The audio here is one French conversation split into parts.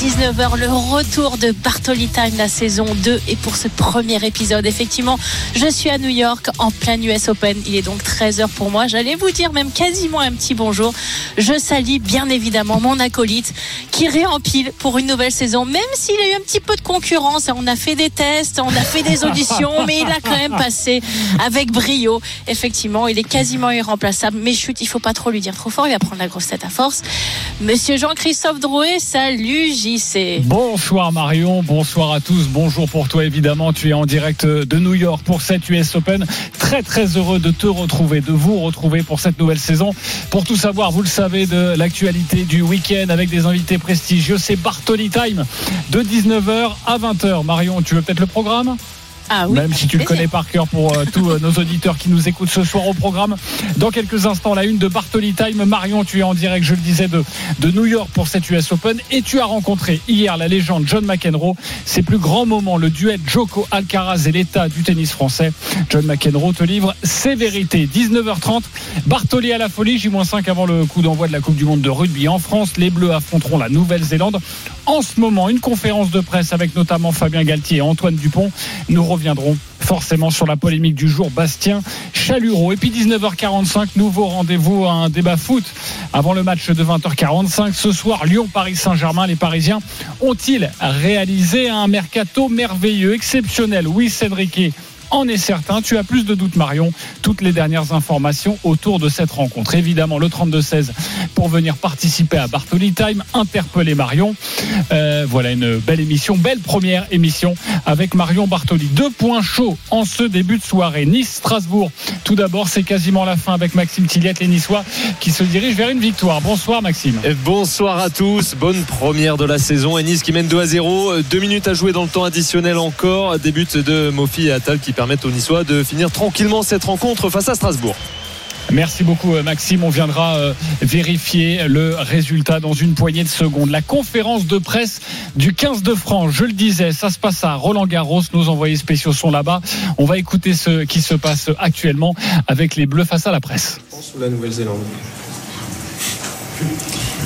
19h, le retour de Bartoli Time, la saison 2. Et pour ce premier épisode, effectivement, je suis à New York en plein US Open. Il est donc 13h pour moi. J'allais vous dire même quasiment un petit bonjour. Je salue bien évidemment mon acolyte qui réempile pour une nouvelle saison, même s'il a eu un petit peu de concurrence. On a fait des tests, on a fait des auditions, mais il a quand même passé avec brio. Effectivement, il est quasiment irremplaçable. Mais chute, il faut pas trop lui dire trop fort. Il va prendre la grosse tête à force. Monsieur Jean-Christophe Drouet, salut JC. Bonsoir Marion, bonsoir à tous. Bonjour pour toi évidemment. Tu es en direct de New York pour cette US Open. Très très heureux de te retrouver, de vous retrouver pour cette nouvelle saison. Pour tout savoir, vous le savez, de l'actualité du week-end avec des invités prestigieux, c'est Bartoli Time de 19h à 20h. Marion, tu veux peut-être le programme? Ah oui, Même si tu le connais par cœur pour euh, tous euh, nos auditeurs qui nous écoutent ce soir au programme. Dans quelques instants, la une de Bartoli Time. Marion, tu es en direct, je le disais, de, de New York pour cette US Open. Et tu as rencontré hier la légende John McEnroe. Ses plus grands moments, le duel Joko Alcaraz et l'état du tennis français. John McEnroe te livre ses vérités. 19h30, Bartoli à la folie, J-5 avant le coup d'envoi de la Coupe du Monde de rugby en France. Les Bleus affronteront la Nouvelle-Zélande. En ce moment, une conférence de presse avec notamment Fabien Galtier et Antoine Dupont. Nous reviendrons forcément sur la polémique du jour Bastien Chalureau. Et puis 19h45, nouveau rendez-vous à un débat foot avant le match de 20h45. Ce soir, Lyon-Paris Saint-Germain. Les Parisiens ont-ils réalisé un mercato merveilleux, exceptionnel? Oui, Enrique en est certain. Tu as plus de doutes, Marion. Toutes les dernières informations autour de cette rencontre. Évidemment, le 32-16 pour venir participer à Bartoli Time, interpeller Marion. Euh, voilà une belle émission, belle première émission avec Marion Bartoli. Deux points chauds en ce début de soirée. Nice-Strasbourg. Tout d'abord, c'est quasiment la fin avec Maxime Tilliette, les Niçois, qui se dirigent vers une victoire. Bonsoir, Maxime. Bonsoir à tous. Bonne première de la saison. Et Nice qui mène 2 à 0. Deux minutes à jouer dans le temps additionnel encore. Début de Mofi Attal qui permettent aux Niçois de finir tranquillement cette rencontre face à Strasbourg. Merci beaucoup Maxime. On viendra euh, vérifier le résultat dans une poignée de secondes. La conférence de presse du 15 de France, je le disais, ça se passe à Roland Garros. Nos envoyés spéciaux sont là-bas. On va écouter ce qui se passe actuellement avec les Bleus face à la presse. la Nouvelle-Zélande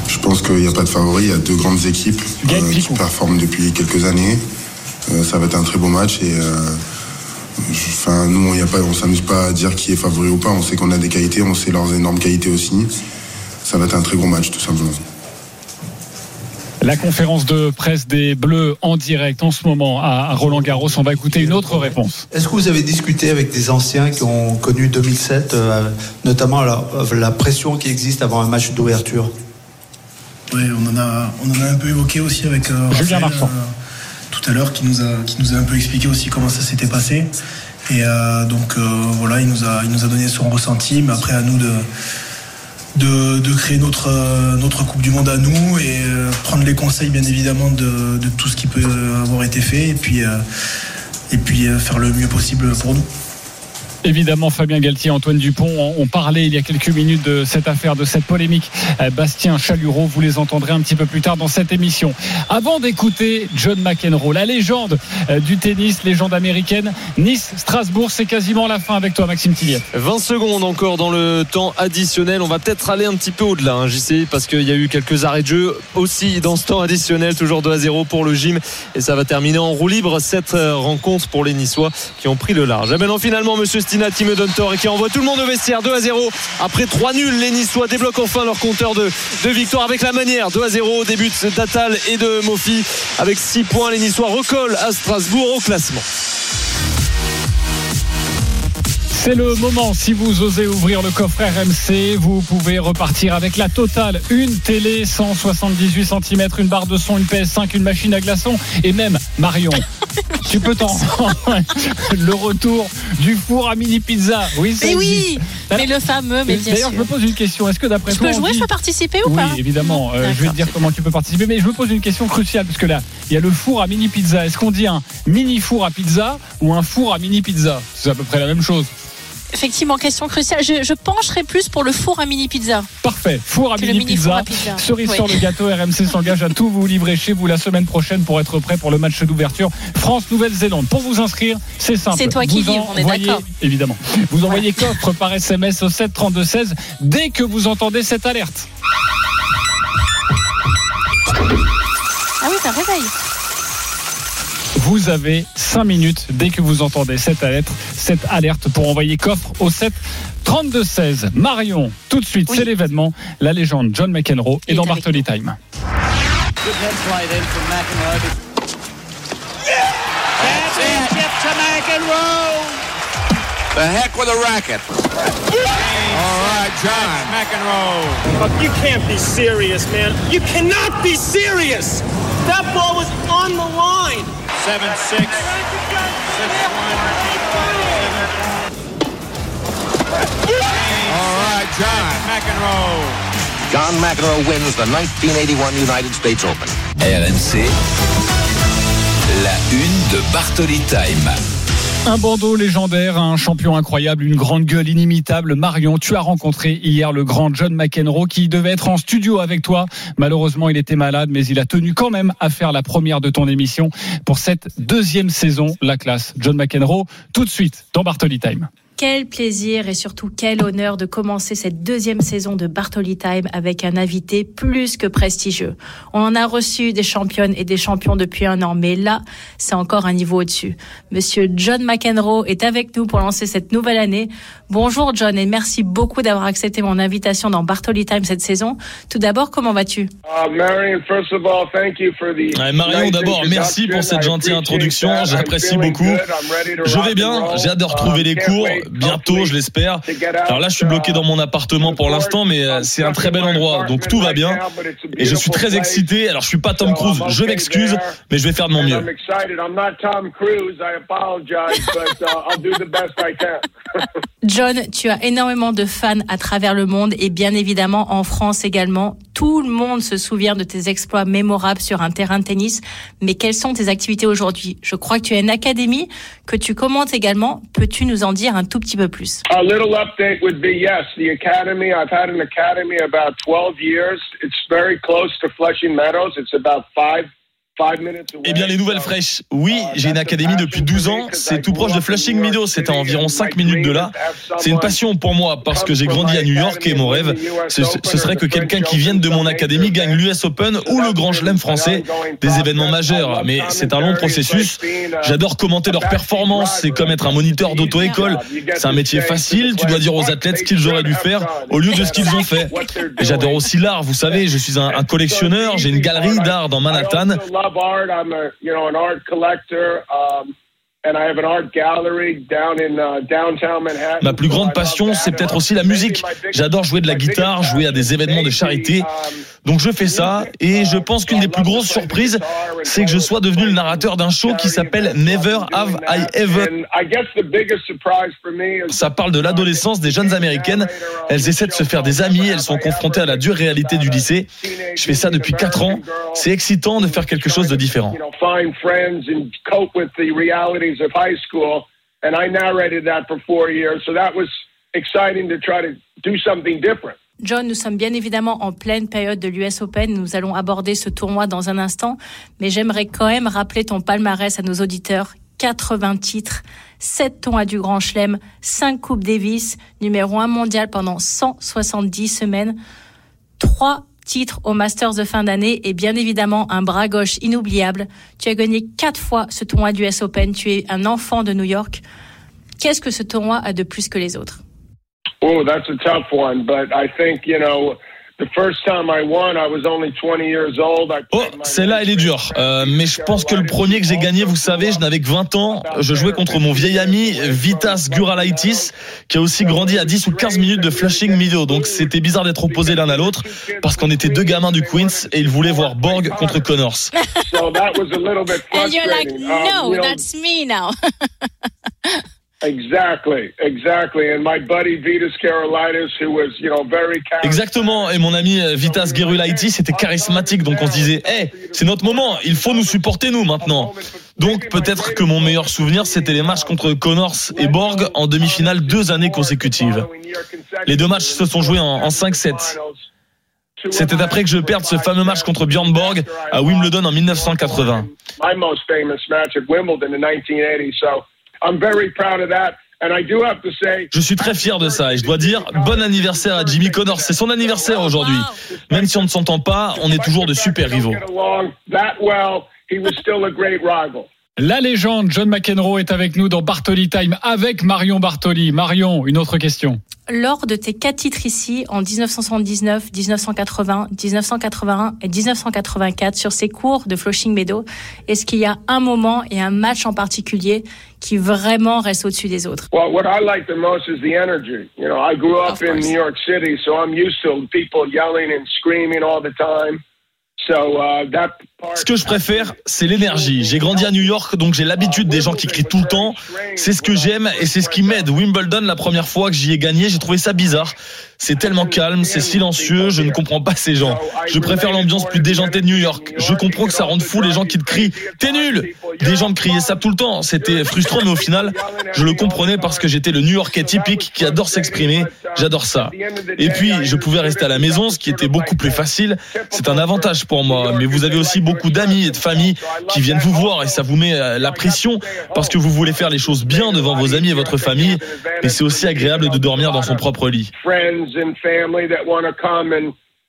Je pense qu'il n'y a pas de favori. Il y a deux grandes équipes euh, qui performent depuis quelques années. Euh, ça va être un très beau match et Enfin, nous, on ne s'amuse pas à dire qui est favori ou pas. On sait qu'on a des qualités, on sait leurs énormes qualités aussi. Ça va être un très gros match, tout simplement. La conférence de presse des Bleus en direct en ce moment à Roland Garros. On va écouter une autre réponse. Est-ce que vous avez discuté avec des anciens qui ont connu 2007, euh, notamment la, pression qui existe avant un match d'ouverture? Oui, on en, a, on en a un peu évoqué aussi avec euh, Julien Marchand. Euh, tout à l'heure qui nous, a, qui nous a un peu expliqué aussi comment ça s'était passé. Et euh, donc euh, voilà, il nous, a, il nous a donné son ressenti, mais après à nous de, de, de créer notre, euh, notre Coupe du Monde à nous et prendre les conseils bien évidemment de, de, tout ce qui peut avoir été fait et puis, et puis faire le mieux possible pour nous. Évidemment, Fabien Galtier, Antoine Dupont ont parlé il y a quelques minutes de cette affaire, de cette polémique. Euh, Bastien Chalureau, vous les entendrez un petit peu plus tard dans cette émission. Avant d'écouter John McEnroe, la légende euh, du tennis, légende américaine, Nice-Strasbourg, c'est quasiment la fin avec toi, Maxime Tillier. 20 secondes encore dans le temps additionnel. On va peut-être aller un petit peu au-delà, hein, JC, parce qu'il y a eu quelques arrêts de jeu aussi dans ce temps additionnel, toujours 2 à 0 pour le gym. Et ça va terminer en roue libre cette euh, rencontre pour les Niçois qui ont pris le large. Et maintenant, finalement, monsieur me donne tort et qui envoie tout le monde au vestiaire. 2 à 0 après 3 nuls les Niçois débloquent enfin leur compteur de, de victoire avec la manière. 2 à 0 début d'Atal et de Mofi. Avec 6 points les Niçois recollent à Strasbourg au classement c'est le moment, si vous osez ouvrir le coffre RMC, vous pouvez repartir avec la totale. Une télé 178 cm, une barre de son, une PS5, une machine à glaçons et même Marion. tu peux t'en le retour du four à mini pizza. Oui, mais oui, mais le fameux. Mais D'ailleurs, je me pose une question. Est-ce que d'après toi, je peux jouer, je peux participer ou pas? Oui, évidemment. Euh, je vais te dire comment tu peux participer, mais je me pose une question cruciale parce que là, il y a le four à mini pizza. Est-ce qu'on dit un mini four à pizza ou un four à mini pizza? C'est à peu près la même chose. Effectivement, question cruciale. Je, pencherai plus pour le four à mini pizza. Parfait, four à, mini, pizza. Cerise sur le gâteau, RMC s'engage à tout vous livrer chez vous la semaine prochaine pour être prêt pour le match d'ouverture France-Nouvelle-Zélande. Pour vous inscrire, c'est simple. C'est toi qui vis, on est d'accord. Évidemment. Vous envoyez coffre par SMS au 7 32 16 dès que vous entendez cette alerte. Ah oui, ça réveille. Vous avez 5 minutes dès que vous entendez cette alerte, cette alerte pour envoyer coffre au 7 32 16. Marion, tout de suite, c'est l'événement. La légende John McEnroe est, dans Bartoli Time. The heck with a racket. All right, John. McEnroe. You can't be serious, man. You cannot be serious. That ball was on the line. 7 6. 6 1. All right, John McEnroe. John McEnroe wins the 1981 United States Open. RMC, la une de Bartoli Time. Un bandeau légendaire, un champion incroyable, une grande gueule inimitable. Marion, tu as rencontré hier le grand John McEnroe qui devait être en studio avec toi. Malheureusement, il était malade, mais il a tenu quand même à faire la première de ton émission pour cette deuxième saison, la classe. John McEnroe, tout de suite dans Bartoli Time. Quel plaisir et surtout quel honneur de commencer cette deuxième saison de Bartoli Time avec un invité plus que prestigieux. On en a reçu des championnes et des champions depuis un an, mais là, c'est encore un niveau au-dessus. Monsieur John McEnroe est avec nous pour lancer cette nouvelle année. Bonjour John et merci beaucoup d'avoir accepté mon invitation dans Bartoli Time cette saison. Tout d'abord, comment vas-tu? Uh, Marion, d'abord, merci pour cette gentille introduction. J'apprécie beaucoup. Je vais bien, j'ai hâte de retrouver les cours bientôt, je l'espère. Alors là, je suis bloqué dans mon appartement pour l'instant, mais euh, c'est un très bel endroit, donc tout va bien. Et je suis très excité. Alors, je suis pas Tom Cruise, je m'excuse, mais je vais faire de mon mieux. John, tu as énormément de fans à travers le monde et bien évidemment en France également. Tout le monde se souvient de tes exploits mémorables sur un terrain de tennis. Mais quelles sont tes activités aujourd'hui? Je crois que tu as une académie que tu commentes également. Peux-tu nous en dire un tout petit peu plus A little update would be yes. The academy, I've had an academy about 12 years. It's very close to Flushing Meadows. It's about five eh bien, les nouvelles fraîches. Oui, j'ai une académie depuis 12 ans. C'est tout proche de Flushing Meadows. C'est à environ 5 minutes de là. C'est une passion pour moi parce que j'ai grandi à New York et mon rêve, ce, serait que quelqu'un qui vienne de mon académie gagne l'US Open ou le Grand Chelem français. Des événements majeurs. Mais c'est un long processus. J'adore commenter leurs performances. C'est comme être un moniteur d'auto-école. C'est un métier facile. Tu dois dire aux athlètes ce qu'ils auraient dû faire au lieu de ce qu'ils ont fait. Et j'adore aussi l'art. Vous savez, je suis un, un collectionneur. J'ai une galerie d'art dans Manhattan. Love art. I'm a you know an art collector. Um, Ma plus grande passion, c'est peut-être aussi la musique. J'adore jouer de la guitare, jouer à des événements de charité. Donc je fais ça et je pense qu'une des plus grosses surprises, c'est que je sois devenu le narrateur d'un show qui s'appelle Never Have I Ever. Ça parle de l'adolescence des jeunes américaines. Elles essaient de se faire des amis, elles sont confrontées à la dure réalité du lycée. Je fais ça depuis 4 ans. C'est excitant de faire quelque chose de différent of high school, and I narrated that for four years. So that was exciting to try to do something different. John, nous sommes bien évidemment en pleine période de l'US Open. Nous allons aborder ce tournoi dans un instant, mais j'aimerais quand même rappeler ton palmarès à nos auditeurs. 80 titres, 7 tournois du Grand Chelem, 5 Coupes Davis, numéro 1 mondial pendant 170 semaines, 3 titre au Masters de fin d'année et bien évidemment un bras gauche inoubliable. Tu as gagné quatre fois ce tournoi du US Open. Tu es un enfant de New York. Qu'est-ce que ce tournoi a de plus que les autres? Oh, that's a tough one, but I think, you know, Oh, celle-là, elle est dure. Euh, mais je pense que le premier que j'ai gagné, vous savez, je n'avais que 20 ans. Je jouais contre mon vieil ami Vitas Guralaitis, qui a aussi grandi à 10 ou 15 minutes de Flushing Meadows. Donc c'était bizarre d'être opposés l'un à l'autre, parce qu'on était deux gamins du Queens et ils voulaient voir Borg contre Connors. And you're like, no, that's me now. Exactement. Et mon ami euh, Vitas Gerulaitis c'était charismatique. Donc on se disait, hey, c'est notre moment. Il faut nous supporter nous maintenant. Donc peut-être que mon meilleur souvenir, c'était les matchs contre Connors et Borg en demi-finale deux années consécutives. Les deux matchs se sont joués en, 5-7. C'était après que je perde ce fameux match contre Björn Borg à Wimbledon en 1980. Je suis très fier de ça et je dois dire bon anniversaire à Jimmy Connors. C'est son anniversaire aujourd'hui. Même si on ne s'entend pas, on est toujours de super rivaux. La légende John McEnroe est avec nous dans Bartoli Time avec Marion Bartoli. Marion, une autre question. Lors de tes quatre titres ici, en 1979, 1980, 1981 et 1984, sur ces cours de Flushing Meadow, est-ce qu'il y a un moment et un match en particulier qui vraiment reste au-dessus des autres? Well, what I like the most is the energy. You know, I grew up in New York City, so I'm used to people yelling and screaming all the time. Uh, ce que je préfère, c'est l'énergie. J'ai grandi à New York, donc j'ai l'habitude des gens qui crient tout le temps. C'est ce que j'aime et c'est ce qui m'aide. Wimbledon, la première fois que j'y ai gagné, j'ai trouvé ça bizarre. C'est tellement calme, c'est silencieux, je ne comprends pas ces gens. Je préfère l'ambiance plus déjantée de New York. Je comprends que ça rende fou les gens qui te crient « T'es nul !» Des gens me criaient ça tout le temps. C'était frustrant, mais au final, je le comprenais parce que j'étais le New Yorkais typique qui adore s'exprimer. J'adore ça. Et puis, je pouvais rester à la maison, ce qui était beaucoup plus facile. C'est un avantage pour moi. Mais vous avez aussi beaucoup d'amis et de familles qui viennent vous voir et ça vous met euh, la pression parce que vous voulez faire les choses bien devant vos amis et votre famille. Et c'est aussi agréable de dormir dans son propre lit.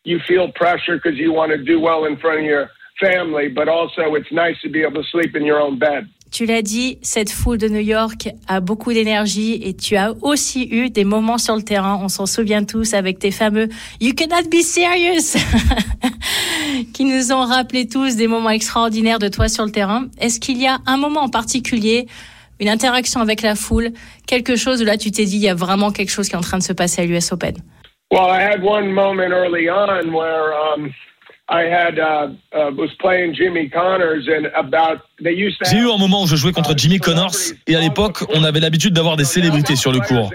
You feel pressure because you want to do well in front of your family, but also it's nice to be able to sleep in your own bed. Tu l'as dit, cette foule de New York a beaucoup d'énergie et tu as aussi eu des moments sur le terrain, on s'en souvient tous, avec tes fameux You cannot be serious qui nous ont rappelé tous des moments extraordinaires de toi sur le terrain. Est-ce qu'il y a un moment en particulier, une interaction avec la foule, quelque chose où là tu t'es dit il y a vraiment quelque chose qui est en train de se passer à l'US Open? Well, I had one moment early on where um, j'ai eu un moment où je jouais contre Jimmy Connors et à l'époque, on avait l'habitude d'avoir des célébrités sur le cours.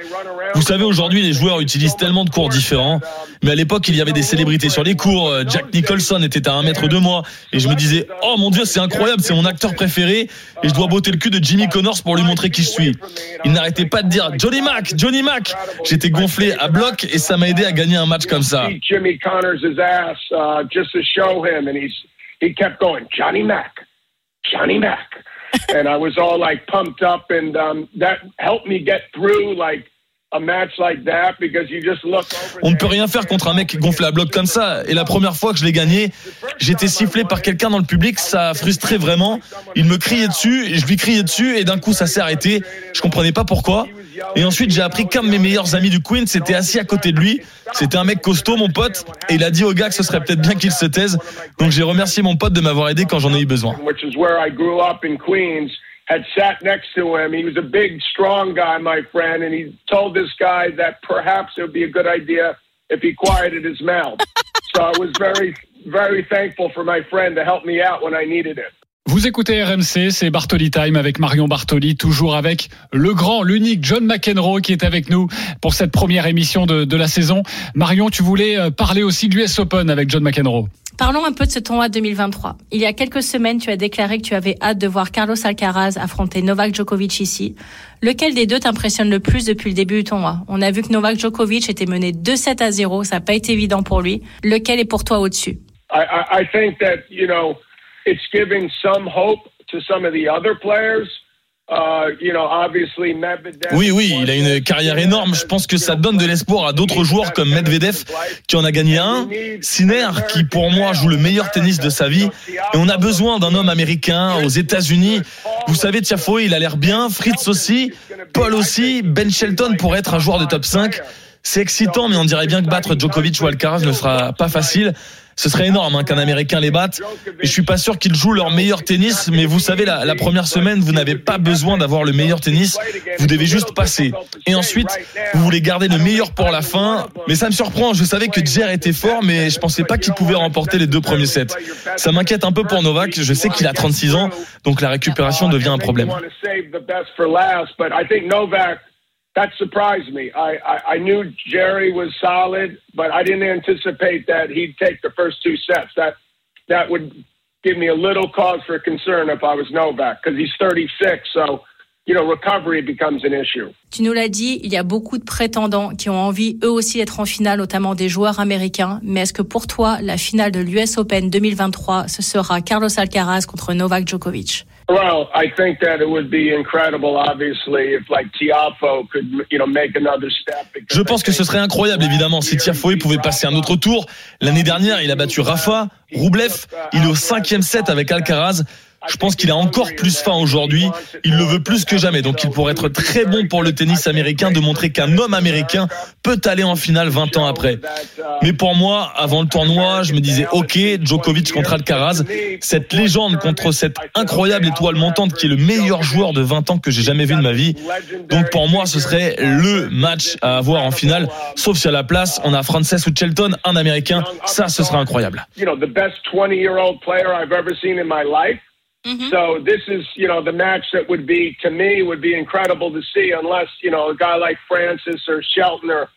Vous savez, aujourd'hui, les joueurs utilisent tellement de cours différents, mais à l'époque, il y avait des célébrités sur les cours. Jack Nicholson était à un mètre de moi et je me disais, oh mon dieu, c'est incroyable, c'est mon acteur préféré et je dois botter le cul de Jimmy Connors pour lui montrer qui je suis. Il n'arrêtait pas de dire Johnny Mac, Johnny Mac. J'étais gonflé à bloc et ça m'a aidé à gagner un match comme ça. to show him, and he kept going, Johnny Mac, Johnny Mac, and I was all like pumped up, and um, that helped me get through like On ne peut rien faire contre un mec gonflé à bloc comme ça. Et la première fois que je l'ai gagné, j'étais sifflé par quelqu'un dans le public. Ça a frustré vraiment. Il me criait dessus, et je lui criais dessus, et d'un coup ça s'est arrêté. Je comprenais pas pourquoi. Et ensuite j'ai appris qu'un de mes meilleurs amis du Queen s'était assis à côté de lui. C'était un mec costaud, mon pote, et il a dit au gars que ce serait peut-être bien qu'il se taise. Donc j'ai remercié mon pote de m'avoir aidé quand j'en ai eu besoin. Had sat next to him. He was a big, strong guy, my friend, and he told this guy that perhaps it would be a good idea if he quieted his mouth. so I was very, very thankful for my friend to help me out when I needed it. Vous écoutez RMC, c'est Bartoli Time avec Marion Bartoli, toujours avec le grand, l'unique John McEnroe qui est avec nous pour cette première émission de, de la saison. Marion, tu voulais euh, parler aussi de l'US Open avec John McEnroe. Parlons un peu de ce tournoi 2023. Il y a quelques semaines, tu as déclaré que tu avais hâte de voir Carlos Alcaraz affronter Novak Djokovic ici. Lequel des deux t'impressionne le plus depuis le début du tournoi? On a vu que Novak Djokovic était mené 2-7 à 0, ça n'a pas été évident pour lui. Lequel est pour toi au-dessus? I, think that, you know, it's giving some hope to some of the other players. Uh, oui, oui, il a une carrière énorme. Je pense que ça donne de l'espoir à d'autres joueurs comme Medvedev, qui en a gagné un, Sinner, qui pour moi joue le meilleur tennis de sa vie. Et on a besoin d'un homme américain aux États-Unis. Vous savez, Tiafoe, il a l'air bien, Fritz aussi, Paul aussi, Ben Shelton pour être un joueur de top 5. C'est excitant, mais on dirait bien que battre Djokovic ou Alcaraz ne sera pas facile. Ce serait énorme hein, qu'un Américain les batte. Et je suis pas sûr qu'ils jouent leur meilleur tennis, mais vous savez, la, première semaine, vous n'avez pas besoin d'avoir le meilleur tennis. Vous devez juste passer. Et ensuite, vous voulez garder le meilleur pour la fin. Mais ça me surprend. Je savais que Jer était fort, mais je pensais pas qu'il pouvait remporter les deux premiers sets. Ça m'inquiète un peu pour Novak. Je sais qu'il a 36 ans, donc la récupération devient un problème. That surprised me. I, I, I knew Jerry was solid, but I didn't anticipate that he'd take the first two sets. That that would give me a little cause for concern if I was Novak because he's 36. So, you know, recovery becomes an issue. Tu nous l'as dit, il y a beaucoup de prétendants qui ont envie eux aussi d'être en finale, notamment des joueurs américains. Mais est-ce que pour toi, la finale de l'US Open 2023, ce sera Carlos Alcaraz contre Novak Djokovic? Well, I think that it would be incredible, obviously, if like Tiafo could, you know, make another step. Je pense que ce serait incroyable, évidemment, si Tiafoe pouvait passer un autre tour. L'année dernière, il a battu Rafa, Roublev. Il est au cinquième set avec Alcaraz. Je pense qu'il a encore plus faim aujourd'hui. Il le veut plus que jamais. Donc il pourrait être très bon pour le tennis américain de montrer qu'un homme américain peut aller en finale 20 ans après. Mais pour moi, avant le tournoi, je me disais, OK, Djokovic contre Alcaraz, cette légende contre cette incroyable étoile montante qui est le meilleur joueur de 20 ans que j'ai jamais vu de ma vie. Donc pour moi, ce serait le match à avoir en finale. Sauf si à la place, on a Frances ou Shelton, un américain. Ça, ce serait incroyable. Mm-hmm. So this is, you know, the match that would be to me would be incredible to see, unless you know a guy like Francis or Shelton or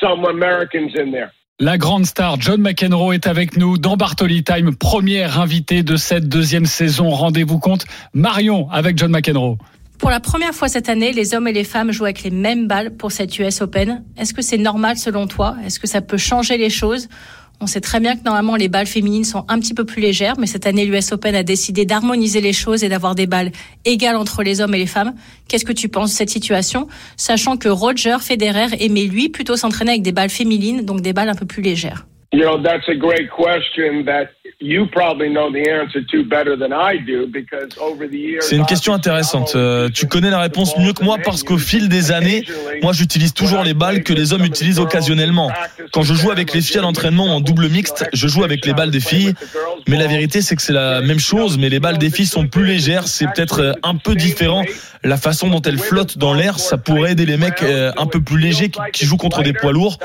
some Americans in there. La grande star John McEnroe est avec nous dans Bartoli Time, première invitée de cette deuxième saison. Rendez-vous compte, Marion avec John McEnroe. Pour la première fois cette année, les hommes et les femmes jouent avec les mêmes balles pour cette US Open. Est-ce que c'est normal selon toi? Est-ce que ça peut changer les choses? On sait très bien que normalement les balles féminines sont un petit peu plus légères, mais cette année l'US Open a décidé d'harmoniser les choses et d'avoir des balles égales entre les hommes et les femmes. Qu'est-ce que tu penses de cette situation, sachant que Roger Federer aimait lui plutôt s'entraîner avec des balles féminines, donc des balles un peu plus légères c'est une question intéressante. Euh, tu connais la réponse mieux que moi parce qu'au fil des années, moi j'utilise toujours les balles que les hommes utilisent occasionnellement. Quand je joue avec les filles à l'entraînement en double mixte, je joue avec les balles des filles. Mais la vérité, c'est que c'est la même chose, mais les balles des filles sont plus légères. C'est peut-être euh, un peu différent. La façon dont elles flottent dans l'air, ça pourrait aider les mecs euh, un peu plus légers qui jouent contre des poids lourds.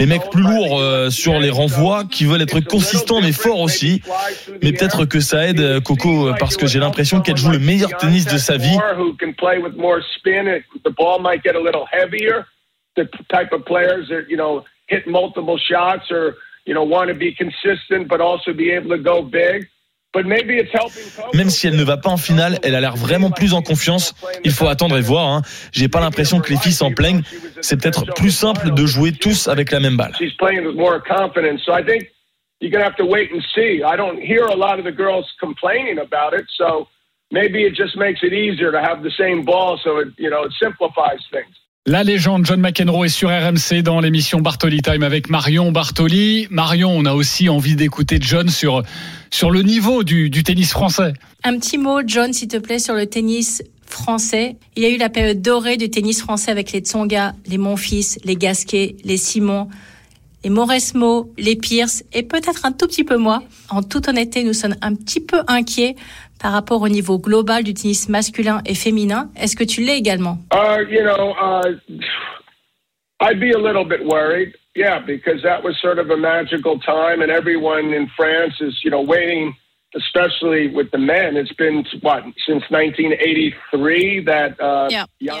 Les mecs plus lourds sur les renvois, qui veulent être consistants mais forts aussi. Mais peut-être que ça aide euh, Coco parce que j'ai l'impression qu'elle joue le meilleur tennis de sa vie. Même si elle ne va pas en finale, elle a l'air vraiment plus en confiance. Il faut attendre et voir. Hein. J'ai pas l'impression que les filles s'en plaignent. C'est peut-être plus simple de jouer tous avec la même balle. You're going to have to wait and see. I don't hear a lot of the girls complaining about it, so maybe it just makes it easier to have the same ball, so it you know it simplifies things. La légende John McEnroe est sur RMC dans l'émission Bartoli Time avec Marion Bartoli. Marion, on a aussi envie d'écouter John sur, sur le niveau du, du tennis français. Un petit mot, John, s'il te plaît, sur le tennis français. Il y a eu la période dorée du tennis français avec les Tsonga, les Monfils, les Gasquet, les Simon les Mauresmo, les Pierce et peut-être un tout petit peu moi. En toute honnêteté, nous sommes un petit peu inquiets par rapport au niveau global du tennis masculin et féminin. Est-ce que tu l'es également? Uh, You know, uh, I'd be a little bit worried. Yeah, because that was sort of a magical time, and everyone in France is, you know, waiting especially with the men. It's been what since 1983 that. Uh,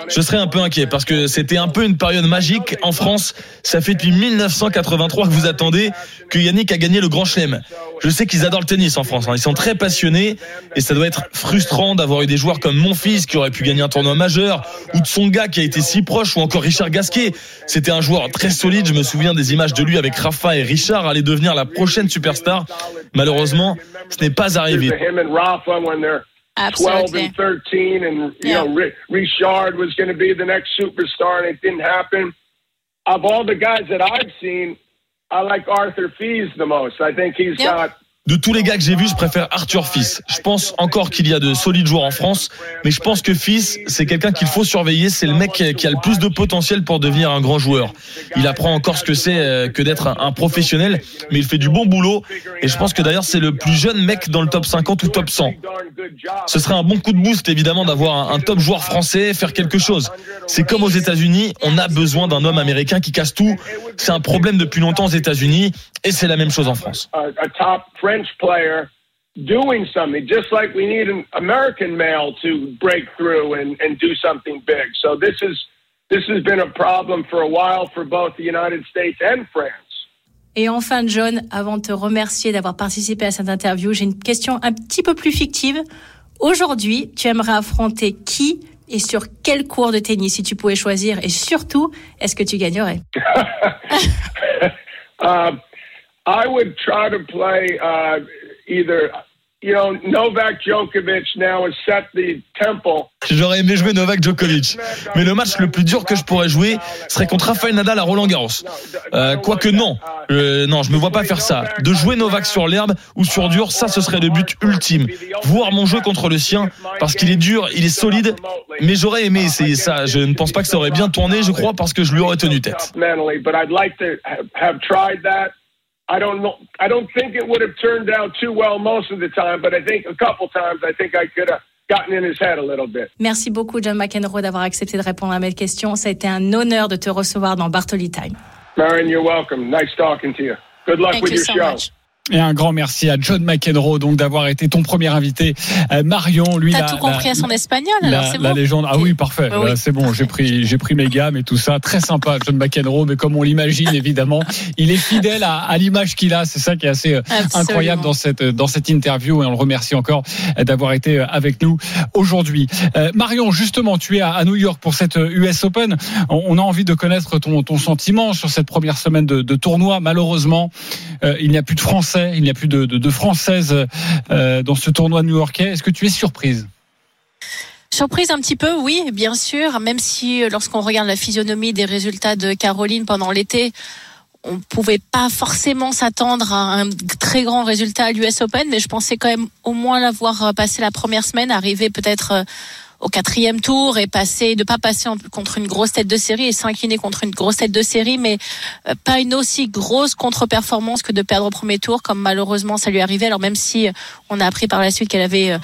Je serais un peu inquiet parce que c'était un peu une période magique en France. Ça fait depuis 1983 que vous attendez que Yannick a gagné le Grand Chelem. Je sais qu'ils adorent le tennis en France. Hein. Ils sont très passionnés et ça doit être frustrant d'avoir eu des joueurs comme mon fils qui aurait pu gagner un tournoi majeur ou de son gars qui a été si proche ou encore Richard Gasquet. C'était un joueur très solide. Je me souviens des images de lui avec Rafa et Richard aller devenir la prochaine superstar. Malheureusement, ce n'est pas arrivé. To him and Rafa when they're Absolutely. 12 and 13, and you yeah. know, Richard was going to be the next superstar, and it didn't happen. Of all the guys that I've seen, I like Arthur Fees the most. I think he's yep. got de tous les gars que j'ai vus, je préfère Arthur Fils. Je pense encore qu'il y a de solides joueurs en France, mais je pense que Fils, c'est quelqu'un qu'il faut surveiller. C'est le mec qui a le plus de potentiel pour devenir un grand joueur. Il apprend encore ce que c'est euh, que d'être un professionnel, mais il fait du bon boulot. Et je pense que d'ailleurs, c'est le plus jeune mec dans le top 50 ou top 100. Ce serait un bon coup de boost, évidemment, d'avoir un top joueur français, faire quelque chose. C'est comme aux États-Unis, on a besoin d'un homme américain qui casse tout. C'est un problème depuis longtemps aux États-Unis, et c'est la même chose en France. French player doing something, just like we need an American male to break through and, and do something big. So this is this has been a problem for a while for both the United States and France. Et enfin, John, avant de te remercier d'avoir participé à cette interview, j'ai une question un petit peu plus fictive. Aujourd'hui, tu aimerais affronter qui et sur quel cours de tennis si tu pouvais choisir? Et surtout, est-ce que tu gagnerais? Uh, I would try to play uh, either. You know, Novak Djokovic now has set the temple. J'aurais aimé jouer Novak Djokovic, mais le match le plus dur que je pourrais jouer serait contre Rafael Nadal à Roland Garros. Euh, quoique non, euh, non, je me vois pas faire ça. De jouer Novak sur l'herbe ou sur dur, ça ce serait le but ultime. Voir mon jeu contre le sien, parce qu'il est dur, il est solide, mais j'aurais aimé essayer ça. Je ne pense pas que ça aurait bien tourné, je crois, parce que je lui aurais tenu tête. I don't know. I don't think it would have turned out too well most of the time, but I think a couple times I think I could have gotten in his head a little bit. Merci beaucoup John McEnroe d'avoir accepté de répondre à mes questions. Ça a été un honneur de te recevoir dans Bartoli Time. Marion, you're welcome. Nice talking to you. Good luck Thank with you your so show. much. Et un grand merci à John McEnroe donc d'avoir été ton premier invité. Euh, Marion, lui, T'as tout compris la- à son espagnol, la, alors la bon. légende. Ah oui, parfait. Bah oui. Là, c'est bon. J'ai pris, j'ai pris mes gammes et tout ça. Très sympa, John McEnroe, mais comme on l'imagine évidemment, il est fidèle à, à l'image qu'il a. C'est ça qui est assez euh, Absolument. incroyable dans cette dans cette interview et on le remercie encore euh, d'avoir été euh, avec nous aujourd'hui. Euh, Marion, justement, tu es à, à New York pour cette euh, US Open. On, on a envie de connaître ton ton sentiment sur cette première semaine de, de tournoi. Malheureusement, euh, il n'y a plus de Il n'y a plus de, de, Françaises euh, dans ce tournoi new-yorkais. Est-ce que tu es surprise? Surprise un petit peu, oui, bien sûr, même si euh, lorsqu'on regarde la physionomie des résultats de Caroline pendant l'été, on pouvait pas forcément s'attendre à un très grand résultat à l'US Open, mais je pensais quand même au moins l'avoir euh, passé la première semaine, arriver peut-être au quatrième tour et passer, de pas passer contre une grosse tête de série et s'incliner contre une grosse tête de série, mais euh, pas une aussi grosse contre-performance que de perdre au premier tour, comme malheureusement ça lui arrivait. Alors même si euh, on a appris par la suite qu'elle avait euh,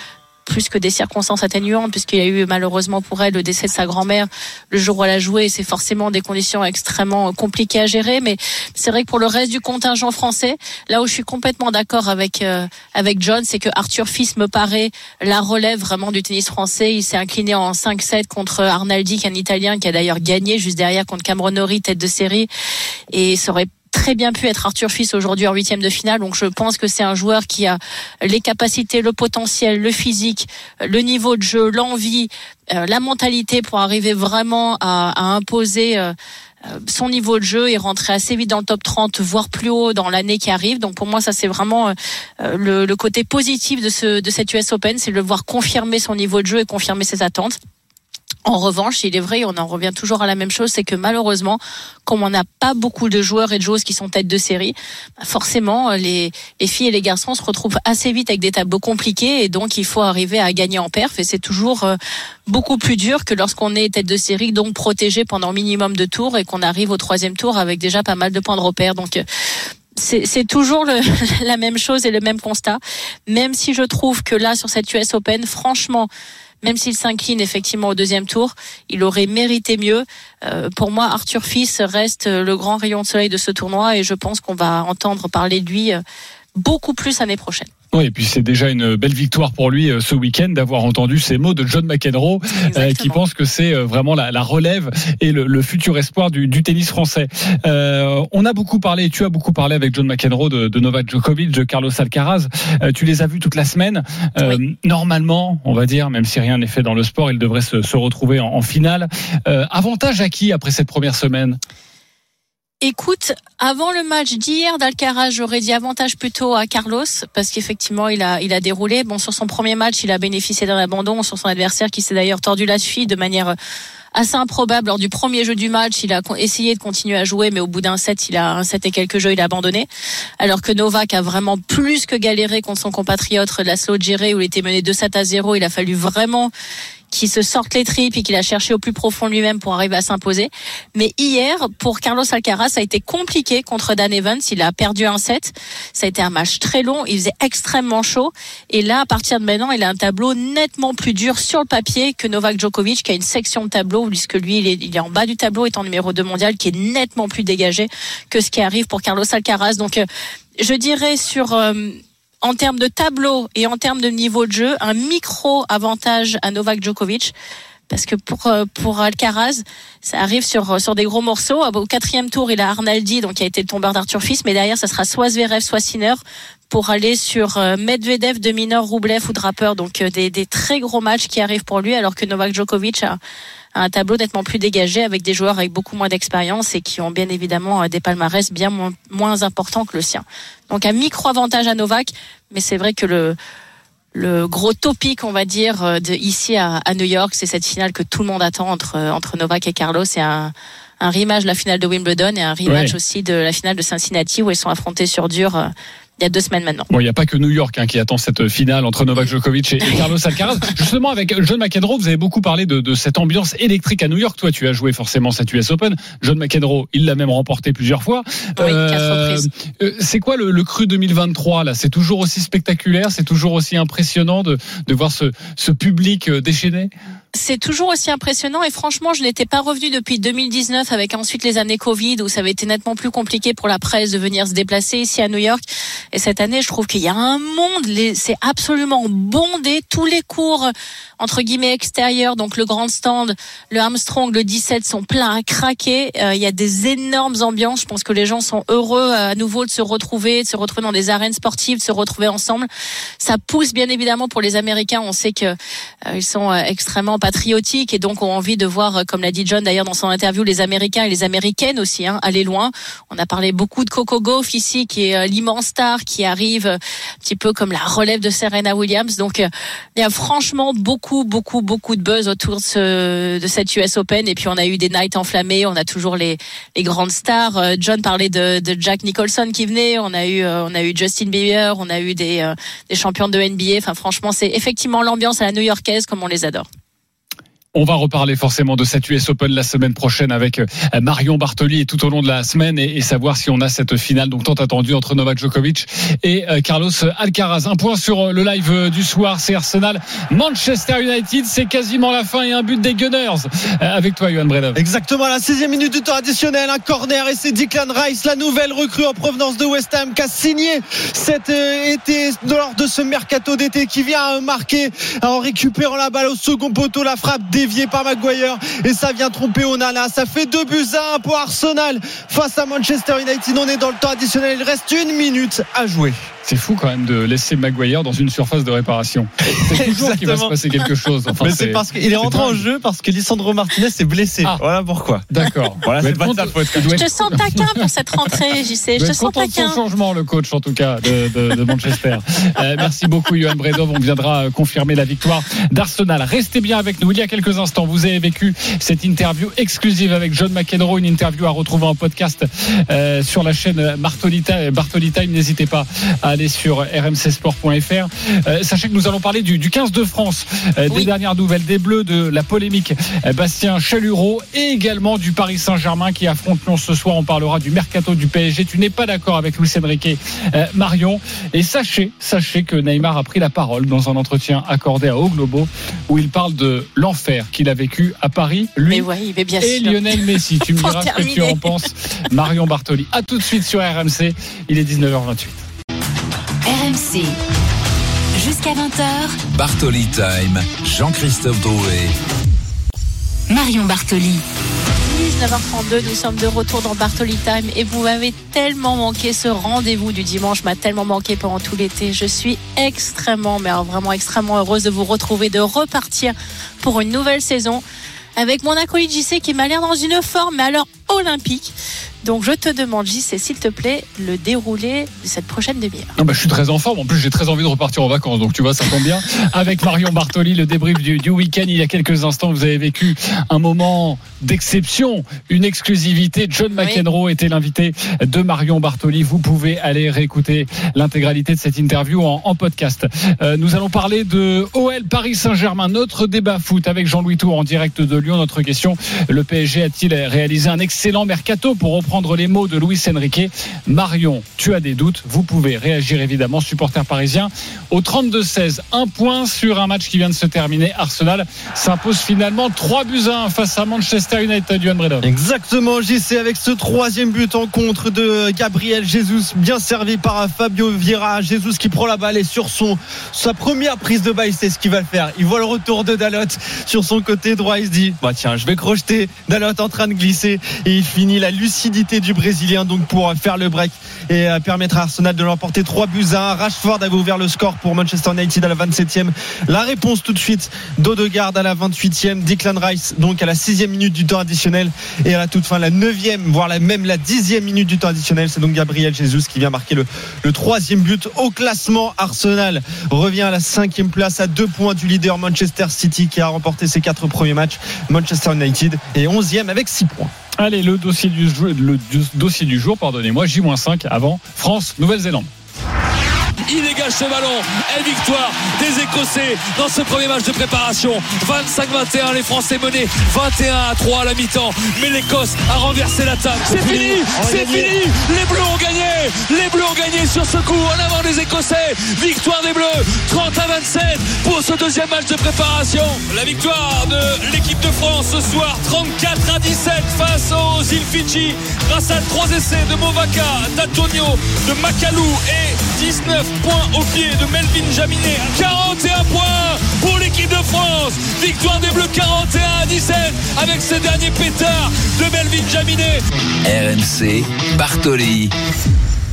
plus que des circonstances atténuantes, puisqu'il y a eu malheureusement pour elle le décès de sa grand-mère le jour où elle a joué. C'est forcément des conditions extrêmement compliquées à gérer, mais c'est vrai que pour le reste du contingent français, là où je suis complètement d'accord avec euh, avec John, c'est que Arthur Fils me paraît la relève vraiment du tennis français. Il s'est incliné en 5-7 contre Arnaldi, qui est un Italien qui a d'ailleurs gagné juste derrière contre Cameron Norrie, tête de série, et ça très bien pu être Arthur Fils aujourd'hui en huitième de finale. Donc je pense que c'est un joueur qui a les capacités, le potentiel, le physique, le niveau de jeu, l'envie, euh, la mentalité pour arriver vraiment à, imposer euh, euh, son niveau de jeu et rentrer assez vite dans le top 30, voire plus haut dans l'année qui arrive. Donc pour moi, ça c'est vraiment le, le côté positif de ce de cette US Open, c'est de le voir confirmer son niveau de jeu et confirmer ses attentes. En revanche, il est vrai, on en revient toujours à la même chose, c'est que malheureusement, comme on n'a pas beaucoup de joueurs et de joueuses qui sont tête de série, bah, forcément, les, les filles et les garçons se retrouvent assez vite avec des tableaux compliqués et donc il faut arriver à gagner en perf et c'est toujours euh, beaucoup plus dur que lorsqu'on est tête de série, donc protégé pendant minimum de tours et qu'on arrive au troisième tour avec déjà pas mal de points de repère. Donc euh, c'est c'est toujours le, la même chose et le même constat. Même si je trouve que là, sur cette US Open, franchement, même s'il s'incline effectivement au deuxième tour, il aurait mérité mieux. Euh, pour moi, Arthur Fils reste le grand rayon de soleil de ce tournoi et je pense qu'on va entendre parler de lui euh, beaucoup plus l'année prochaine. Oui, et puis c'est déjà une belle victoire pour lui euh, ce week-end d'avoir entendu ces mots de John McEnroe, euh, qui pense que c'est euh, vraiment la, la relève et le, le futur espoir du, du tennis français. Euh, on a beaucoup parlé, tu as beaucoup parlé avec John McEnroe de, de Novak Djokovic, de Carlos Alcaraz. Euh, tu les as vus toute la semaine. Euh, Normalement, on va dire, même si rien n'est fait dans le sport, ils devraient se, se retrouver en, en finale. Euh, avantage à qui après cette première semaine? Écoute, avant le match d'hier d'Alcaraz, j'aurais dit avantage plutôt à Carlos parce qu'effectivement il a il a déroulé. Bon sur son premier match, il a bénéficié d'un abandon sur son adversaire qui s'est d'ailleurs tordu la cheville de manière assez improbable lors du premier jeu du match. Il a essayé de continuer à jouer, mais au bout d'un set, il a un set et quelques jeux, il a abandonné. Alors que Novak a vraiment plus que galéré contre son compatriote Laszlo Djere où il était mené 2-7 à 0. Il a fallu vraiment qui se sorte les tripes et qu'il a cherché au plus profond lui-même pour arriver à s'imposer. Mais hier, pour Carlos Alcaraz, ça a été compliqué contre Dan Evans. Il a perdu un set. Ça a été un match très long. Il faisait extrêmement chaud. Et là, à partir de maintenant, il a un tableau nettement plus dur sur le papier que Novak Djokovic, qui a une section de tableau, puisque lui, il est, il est en bas du tableau, étant numéro 2 mondial, qui est nettement plus dégagé que ce qui arrive pour Carlos Alcaraz. Donc, euh, je dirais sur... Euh, en termes de tableau et en termes de niveau de jeu, un micro avantage à Novak Djokovic. Parce que pour euh, pour Alcaraz, ça arrive sur sur des gros morceaux. Au quatrième tour, il a Arnaldi, donc qui a été le tombeur d'Arthur Fils, mais derrière, ça sera soit Zverev, soit Sinner pour aller sur euh, Medvedev, de Minor, Roublev ou Draper. Donc euh, des, des très gros matchs qui arrivent pour lui, alors que Novak Djokovic a, un tableau nettement plus dégagé avec des joueurs avec beaucoup moins d'expérience et qui ont bien évidemment des palmarès bien moins, moins importants que le sien. Donc un micro avantage à Novak, mais c'est vrai que le le gros topic, on va dire, de ici à, à New York, c'est cette finale que tout le monde attend entre entre Novak et Carlos. C'est un un rematch de la finale de Wimbledon et un rematch Ouais. aussi de la finale de Cincinnati où ils sont affrontés sur dur euh, il y a deux semaines maintenant. Bon, il n'y a pas que New York hein, qui attend cette finale entre Novak Djokovic et, et Carlos Alcaraz. Justement, avec John McEnroe, vous avez beaucoup parlé de, de cette ambiance électrique à New York. Toi, tu as joué forcément cette US Open. John McEnroe, il l'a même remporté plusieurs fois. Oui, quatre reprises. euh, c'est quoi le, le cru 2023 là? C'est toujours aussi spectaculaire, c'est toujours aussi impressionnant de, de voir ce, ce public euh, déchaîné? c'est toujours aussi impressionnant et franchement, je n'étais pas revenu depuis 2019 avec ensuite les années Covid où ça avait été nettement plus compliqué pour la presse de venir se déplacer ici à New York. Et cette année, je trouve qu'il y a un monde, c'est absolument bondé. Tous les cours, entre guillemets, extérieurs, donc le grand stand, le Armstrong, le 17 sont pleins à craquer. Euh, il y a des énormes ambiances. Je pense que les gens sont heureux euh, à nouveau de se retrouver, de se retrouver dans des arènes sportives, de se retrouver ensemble. Ça pousse bien évidemment pour les Américains. On sait que euh, ils sont euh, extrêmement patriotiques et donc ont envie de voir, euh, comme l'a dit John d'ailleurs dans son interview, les Américains et les Américaines aussi hein, aller loin. On a parlé beaucoup de Coco Gauff ici, qui est l'immense star qui arrive un petit peu comme la relève de Serena Williams. Donc euh, il y a franchement beaucoup, beaucoup, beaucoup de buzz autour de, ce, de cette US Open. Et puis on a eu des nights enflammés. On a toujours les, les grandes stars. Euh, John parlait de, de Jack Nicholson qui venait. On a eu, euh, on a eu Justin Bieber. On a eu des, des champions de NBA. Enfin franchement, c'est effectivement l'ambiance à la new-yorkaise comme on les adore. On va reparler forcément de cette US Open la semaine prochaine avec euh, Marion Bartoli et tout au long de la semaine et, savoir si on a cette finale donc tant attendue entre Novak Djokovic et euh, Carlos Alcaraz. Un point sur euh, le live du soir, c'est Arsenal Manchester United, c'est quasiment la fin et un but des Gunners. Avec toi, Johan Bredov. Exactement, la 16e minute du temps additionnel, un corner et c'est Declan Rice, la nouvelle recrue en provenance de West Ham, qui a signé cet été lors de ce mercato d'été qui vient marquer en récupérant la balle au second poteau, la frappe par Maguire et ça vient tromper Onana. Ça fait 2 buts à 1 pour Arsenal face à Manchester United. On est dans le temps additionnel, il reste une minute à jouer. C'est fou quand même de laisser Maguire dans une surface de réparation. C'est toujours qu'il va se passer quelque chose. Enfin, Mais c'est parce qu'il est rentré en jeu parce que Lisandro Martinez est blessé. Voilà pourquoi. D'accord. Voilà, c'est pas de content- sa faute. Je te sens taquin pour cette rentrée, JC. Je te sens de son taquin. changement, le coach, en tout cas, de, de- de Manchester. Euh, merci beaucoup, Johan Bredov. On viendra euh, confirmer la victoire d'Arsenal. Restez bien avec nous. Il y a quelques instants, vous avez vécu cette interview exclusive avec John McEnroe, une interview à retrouver en podcast euh, sur la chaîne Bartoli Time. Bartoli Time. N'hésitez pas à aller sur rmcsport.fr. Euh, sachez que nous allons parler du, du 15 de France, euh, des dernières nouvelles des Bleus, de la polémique euh, Bastien Chalureau et également du Paris Saint-Germain qui affronte Lyon ce soir. On parlera du mercato du PSG. Tu n'es pas d'accord avec Luis Enrique euh, Marion. Et sachez, sachez que Neymar a pris la parole dans un entretien accordé à O Globo où il parle de l'enfer qu'il a vécu à Paris, lui mais bien et sûr. Lionel Messi. Tu me diras ce que tu en penses, Marion Bartoli. À tout de suite sur RMC. Il est 19h28. RMC. Jusqu'à 20h, Bartoli Time, Jean-Christophe Drouet. Marion Bartoli. 19h32, nous sommes de retour dans Bartoli Time et vous m'avez tellement manqué ce rendez-vous du dimanche, m'a tellement manqué pendant tout l'été. Je suis extrêmement, mais alors vraiment extrêmement heureuse de vous retrouver, de repartir pour une nouvelle saison avec mon acolyte JC qui m'a l'air dans une forme, mais alors olympique, Donc je te demande, JC, s'il te plaît, le déroulé de cette prochaine demi-heure. Ah bah, je suis très en forme. En plus, j'ai très envie de repartir en vacances. Donc, tu vois, ça tombe bien. Avec Marion Bartoli, le débrief du, du week-end. Il y a quelques instants, vous avez vécu un moment d'exception, une exclusivité. John McEnroe était l'invité de Marion Bartoli. Vous pouvez aller réécouter l'intégralité de cette interview en, en podcast. Euh, nous allons parler de OL Paris Saint-Germain. Notre débat foot avec Jean-Louis Tour en direct de Lyon. Notre question, le PSG a-t-il réalisé un excellent mercato pour reprendre les mots de Luis Enrique Marion, tu as des doutes. Vous pouvez réagir évidemment, supporter parisien, au 32-16. Un point sur un match qui vient de se terminer. Arsenal s'impose finalement 3 buts à 1 face à Manchester United. Johan Bredov. Exactement, JC avec ce troisième but en contre de Gabriel Jesus, bien servi par Fabio Vieira. Jesus qui prend la balle et sur son sa première prise de balle, c'est ce qu'il va faire. Il voit le retour de Dalot sur son côté droit. Il se dit, bah tiens, je vais crocheter. Dalot en train de glisser et il finit la lucidité du Brésilien donc pour faire le break et euh, permettre à Arsenal de l'emporter 3 buts à 1. Rashford avait ouvert le score pour Manchester United à la 27e. La réponse tout de suite d'Odegaard à la 28e. Declan Rice donc à la 6e minute du temps additionnel et à la toute fin la 9e voire même la 10e minute du temps additionnel. C'est donc Gabriel Jesus qui vient marquer le, troisième but au classement. Arsenal revient à la 5e place à deux points du leader Manchester City qui a remporté ses quatre premiers matchs. Manchester United est 11e avec 6 points. Allez, le dossier du jour, le dossier du jour pardonnez-moi, J-5 avant France, Nouvelle-Zélande. Il dégage ce ballon et victoire des Écossais dans ce premier match de préparation. 25-21, les Français menés 21 à 3 à la mi-temps. Mais l'Écosse a renversé l'attaque. C'est fini, c'est fini. Les Bleus ont gagné. Les Bleus ont gagné sur ce coup en avant des Écossais. Victoire des Bleus, 30 à 27 pour ce deuxième match de préparation. La victoire de l'équipe de France ce soir, 34 à 17 face aux îles Fidji, grâce à trois essais de Movaka, d'Antonio, de Makalou et 19 points au pied de Melvin Jaminet. 41 points pour l'équipe de France. Victoire des Bleus 41 à 17 avec ce dernier pétard de Melvin Jaminet. RMC, Bartoli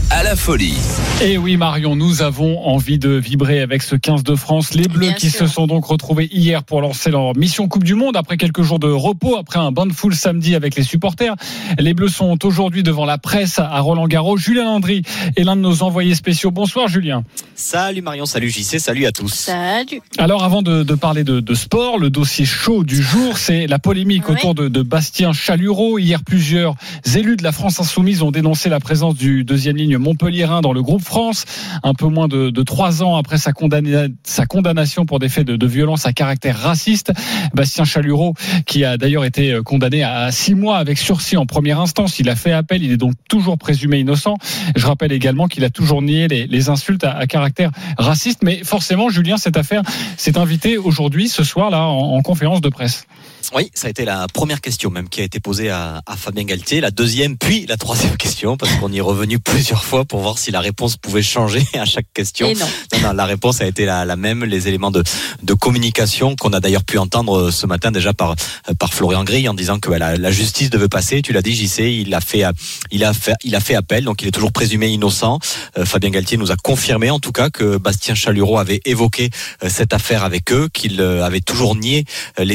à la folie. Et oui Marion, nous avons envie de vibrer avec ce 15 de France. Les Bleus Bien qui sûr. se sont donc retrouvés hier pour lancer leur mission Coupe du Monde après quelques jours de repos, après un bain de foule samedi avec les supporters. Les Bleus sont aujourd'hui devant la presse à Roland Garros. Julien Landry est l'un de nos envoyés spéciaux. Bonsoir Julien. Salut Marion, salut JC, salut à tous. Salut. Alors avant de, de parler de, de sport, le dossier chaud du jour, c'est la polémique Oui. autour de, de Bastien Chalureau. Hier, plusieurs élus de la France insoumise ont dénoncé la présence du deuxième ligne montpelliérain dans le groupe France, un peu moins de, trois ans après sa, condamna- sa condamnation pour des faits de, violence à caractère raciste. Bastien Chalureau, qui a d'ailleurs été euh, condamné à six mois avec sursis en première instance, il a fait appel, il est donc toujours présumé innocent. Je rappelle également qu'il a toujours nié les, insultes à, caractère raciste, mais forcément, Julien, cette affaire s'est invitée aujourd'hui, ce soir, là, en conférence de presse. Oui, ça a été la première question même qui a été posée à, à Fabien Galtier, la deuxième puis la troisième question parce qu'on y est revenu plusieurs fois pour voir si la réponse pouvait changer à chaque question. Non. Non, non, la réponse a été la, la même, les éléments de, de communication qu'on a d'ailleurs pu entendre euh, ce matin déjà par, euh, par Florian Grille en disant que bah, la, la justice devait passer. Tu l'as dit, JC, il a fait, euh, il a fait, il a fait appel, donc il est toujours présumé innocent. Euh, Fabien Galtier nous a confirmé en tout cas que Bastien Chalureau avait évoqué euh, cette affaire avec eux, qu'il euh, avait toujours nié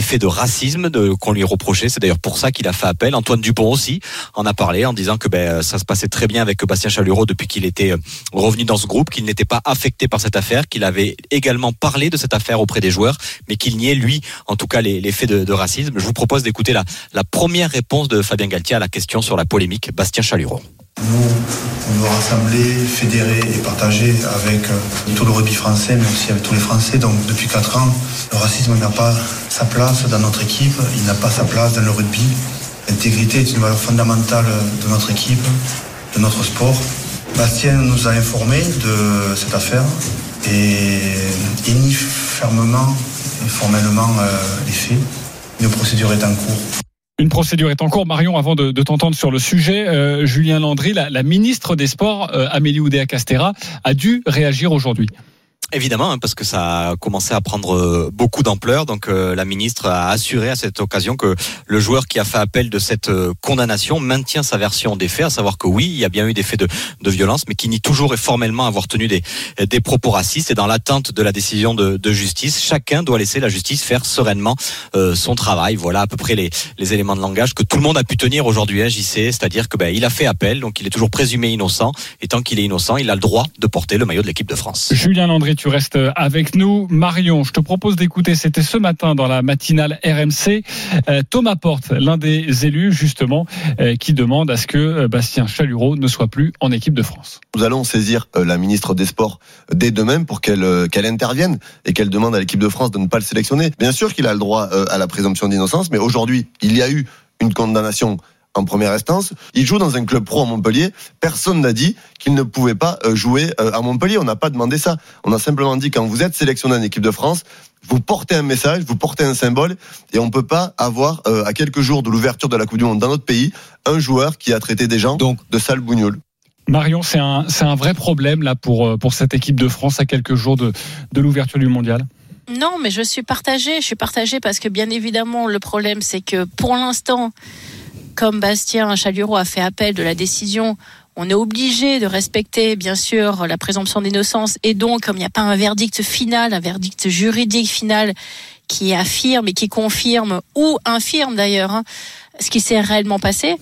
faits de racisme de- qu'on lui reprochait. C'est d'ailleurs pour ça qu'il a fait appel. Antoine Dupont aussi en a parlé en disant que ben, ça se passait très bien avec Bastien Chalureau depuis qu'il était euh, revenu dans ce groupe, qu'il n'était pas affecté par cette affaire, qu'il avait également parlé de cette affaire auprès des joueurs, mais qu'il niait lui, en tout cas, les, de racisme. Je vous propose d'écouter la, la première réponse de Fabien Galtier à la question sur la polémique Bastien Chalureau. Nous, on doit rassembler, fédérer et partager avec euh, tout le rugby français, mais aussi avec tous les Français. Donc depuis 4 ans, le racisme n'a pas sa place dans notre équipe, il n'a pas sa place dans le rugby. L'intégrité est une valeur fondamentale de notre équipe, de notre sport. Bastien nous a informés de cette affaire et il nie fermement et formellement euh, les faits. Une procédure est en cours. Une procédure est en cours. Marion, avant de, t'entendre sur le sujet, euh, Julien Landry, la, la ministre des Sports, euh, Amélie Oudéa-Castera, a dû réagir aujourd'hui. Évidemment, hein, parce que ça a commencé à prendre euh, beaucoup d'ampleur. Donc euh, la ministre a assuré à cette occasion que le joueur qui a fait appel de cette euh, condamnation maintient sa version des faits, à savoir que oui, il y a bien eu des faits de, de violence, mais qui nie toujours et formellement avoir tenu des, des propos racistes. Et dans l'attente de la décision de, de, justice, chacun doit laisser la justice faire sereinement euh, son travail. Voilà à peu près les, les, éléments de langage que tout le monde a pu tenir aujourd'hui à JC, c'est-à-dire que ben, il a fait appel, donc il est toujours présumé innocent. Et tant qu'il est innocent, il a le droit de porter le maillot de l'équipe de France. Julien tu restes avec nous. Marion, je te propose d'écouter, c'était ce matin dans la matinale RMC, euh, Thomas Porte, l'un des élus justement, euh, qui demande à ce que euh, Bastien Chalureau ne soit plus en équipe de France. Nous allons saisir la ministre des Sports dès demain pour qu'elle qu'elle intervienne et qu'elle demande à l'équipe de France de ne pas le sélectionner. Bien sûr qu'il a le droit à la présomption d'innocence, mais aujourd'hui, il y a eu une condamnation en première instance. Il joue dans un club pro à Montpellier. Personne n'a dit qu'il ne pouvait pas euh, jouer à Montpellier. On n'a pas demandé ça. On a simplement dit quand vous êtes sélectionné en équipe de France, vous portez un message, vous portez un symbole, et on peut pas avoir euh, à quelques jours de l'ouverture de la Coupe du Monde dans notre pays un joueur qui a traité des gens Donc, de sales bougnoules. Marion, c'est un, c'est un vrai problème là pour, euh, pour cette équipe de France à quelques jours de, de l'ouverture du mondial. Non, mais je suis partagée. Je suis partagée parce que bien évidemment, le problème, c'est que pour l'instant, comme Bastien Chalureau a fait appel de la décision, on est obligé de respecter, bien sûr, la présomption d'innocence. Et donc, comme il n'y a pas un verdict final, un verdict juridique final qui affirme et qui confirme, ou infirme d'ailleurs, hein, ce qui s'est réellement passé,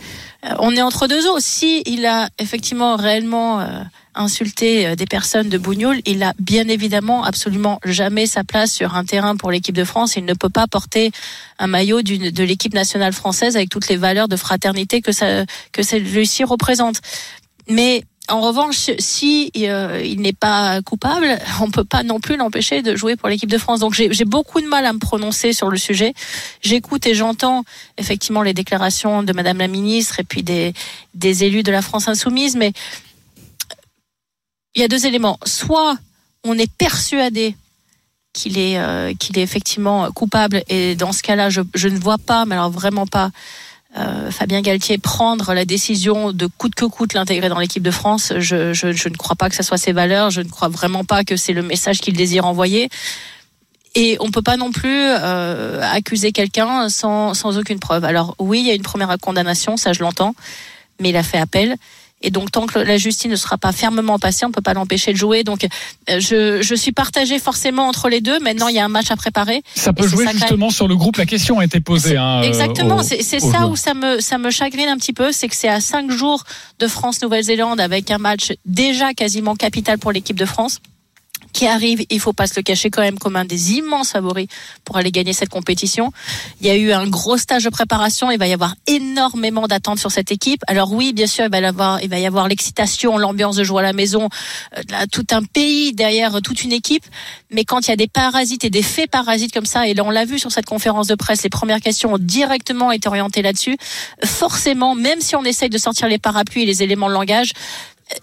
euh, on est entre deux eaux. Si il a effectivement réellement euh, insulté euh, des personnes de Bougnoul, il a bien évidemment absolument jamais sa place sur un terrain pour l'équipe de France. Il ne peut pas porter un maillot de l'équipe nationale française avec toutes les valeurs de fraternité que ça que celui-ci représente. Mais en revanche, si euh, il n'est pas coupable, on peut pas non plus l'empêcher de jouer pour l'équipe de France. Donc j'ai beaucoup de mal à me prononcer sur le sujet. J'écoute et j'entends effectivement les déclarations de Madame la ministre et puis des, des élus de la France insoumise, mais il y a deux éléments. Soit on est persuadé qu'il est euh, qu'il est effectivement coupable et dans ce cas-là, je, je ne vois pas, mais alors vraiment pas euh, Fabien Galtier prendre la décision de coûte que coûte l'intégrer dans l'équipe de France, je, je, je, ne crois pas que ce soit ses valeurs, je ne crois vraiment pas que c'est le message qu'il désire envoyer. Et on peut pas non plus euh, accuser quelqu'un sans, sans aucune preuve. Alors oui, il y a une première condamnation, ça je l'entends, mais il a fait appel. Et donc, tant que la justice ne sera pas fermement passée, on peut pas l'empêcher de jouer. Donc, euh, je, je suis partagée forcément entre les deux. Maintenant, il y a un match à préparer. Ça peut jouer justement sur le groupe. La question a été posée. Hein, exactement. c'est ça où ça me, ça me chagrine un petit peu. C'est que c'est à cinq jours de France-Nouvelle-Zélande avec un match déjà quasiment capital pour l'équipe de France qui arrive, il faut pas se le cacher quand même comme un des immenses favoris pour aller gagner cette compétition. Il y a eu un gros stage de préparation, il va y avoir énormément d'attentes sur cette équipe. Alors oui, bien sûr, il va y avoir, il va y avoir l'excitation, l'ambiance de jouer à la maison, euh, tout un pays derrière toute une équipe. Mais quand il y a des parasites et des faits parasites comme ça, et là on l'a vu sur cette conférence de presse, les premières questions ont directement été orientées là-dessus. Forcément, même si on essaye de sortir les parapluies et les éléments de langage,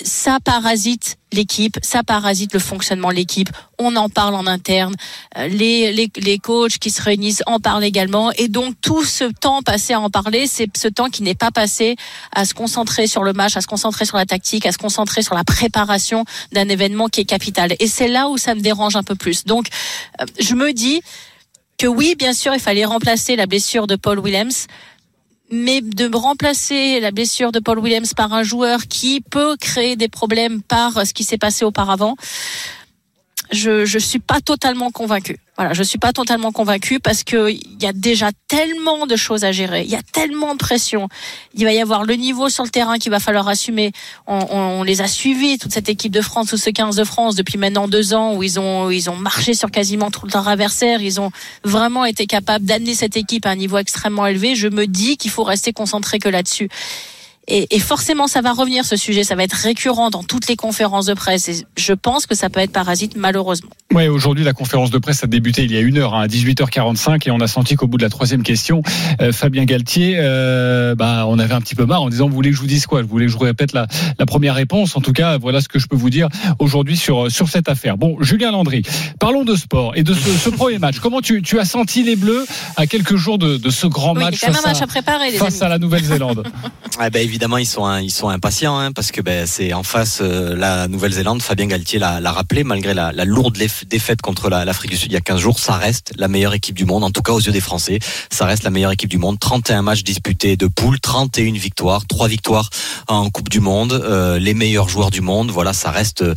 ça parasite l'équipe, ça parasite le fonctionnement de l'équipe. On en parle en interne, euh, les, les, les coachs qui se réunissent en parlent également. Et donc tout ce temps passé à en parler, c'est ce temps qui n'est pas passé à se concentrer sur le match, à se concentrer sur la tactique, à se concentrer sur la préparation d'un événement qui est capital. Et c'est là où ça me dérange un peu plus. Donc euh, je me dis que oui, bien sûr, il fallait remplacer la blessure de Paul Williams mais de remplacer la blessure de Paul Williams par un joueur qui peut créer des problèmes par ce qui s'est passé auparavant, je je suis pas totalement convaincu. Voilà, je suis pas totalement convaincu parce que il y a déjà tellement de choses à gérer, il y a tellement de pression. Il va y avoir le niveau sur le terrain qu'il va falloir assumer. On, on, les a suivis toute cette équipe de France ou ce 15 de France depuis maintenant deux ans où ils ont ils ont marché sur quasiment tout leur adversaire. Ils ont vraiment été capables d'amener cette équipe à un niveau extrêmement élevé. Je me dis qu'il faut rester concentré que là-dessus. Et, et, forcément, ça va revenir ce sujet, ça va être récurrent dans toutes les conférences de presse. Et je pense que ça peut être parasite, malheureusement. Oui, aujourd'hui, la conférence de presse a débuté il y a une heure, hein, à 18h45, et on a senti qu'au bout de la troisième question, euh, Fabien Galtier, euh, bah, on avait un petit peu marre en disant, vous voulez que je vous dise quoi? Vous voulez que je vous répète la, la première réponse? En tout cas, voilà ce que je peux vous dire aujourd'hui sur, sur cette affaire. Bon, Julien Landry, parlons de sport et de ce, ce premier match. Comment tu, tu, as senti les Bleus à quelques jours de, de ce grand oui, match, face, à, match à, préparer, face à, la Nouvelle-Zélande? Ah ben, évidemment, sont, ils sont impatients hein, parce que ben, c'est en face euh, la Nouvelle-Zélande. Fabien Galtier l'a rappelé, malgré la, la lourde défaite contre l'Afrique du Sud il y a 15 jours, ça reste la meilleure équipe du monde, en tout cas aux yeux des Français. Ça reste la meilleure équipe du monde. 31 matchs disputés de poule, 31 victoires, 3 victoires en Coupe du Monde, euh, les meilleurs joueurs du monde. Voilà, ça reste euh,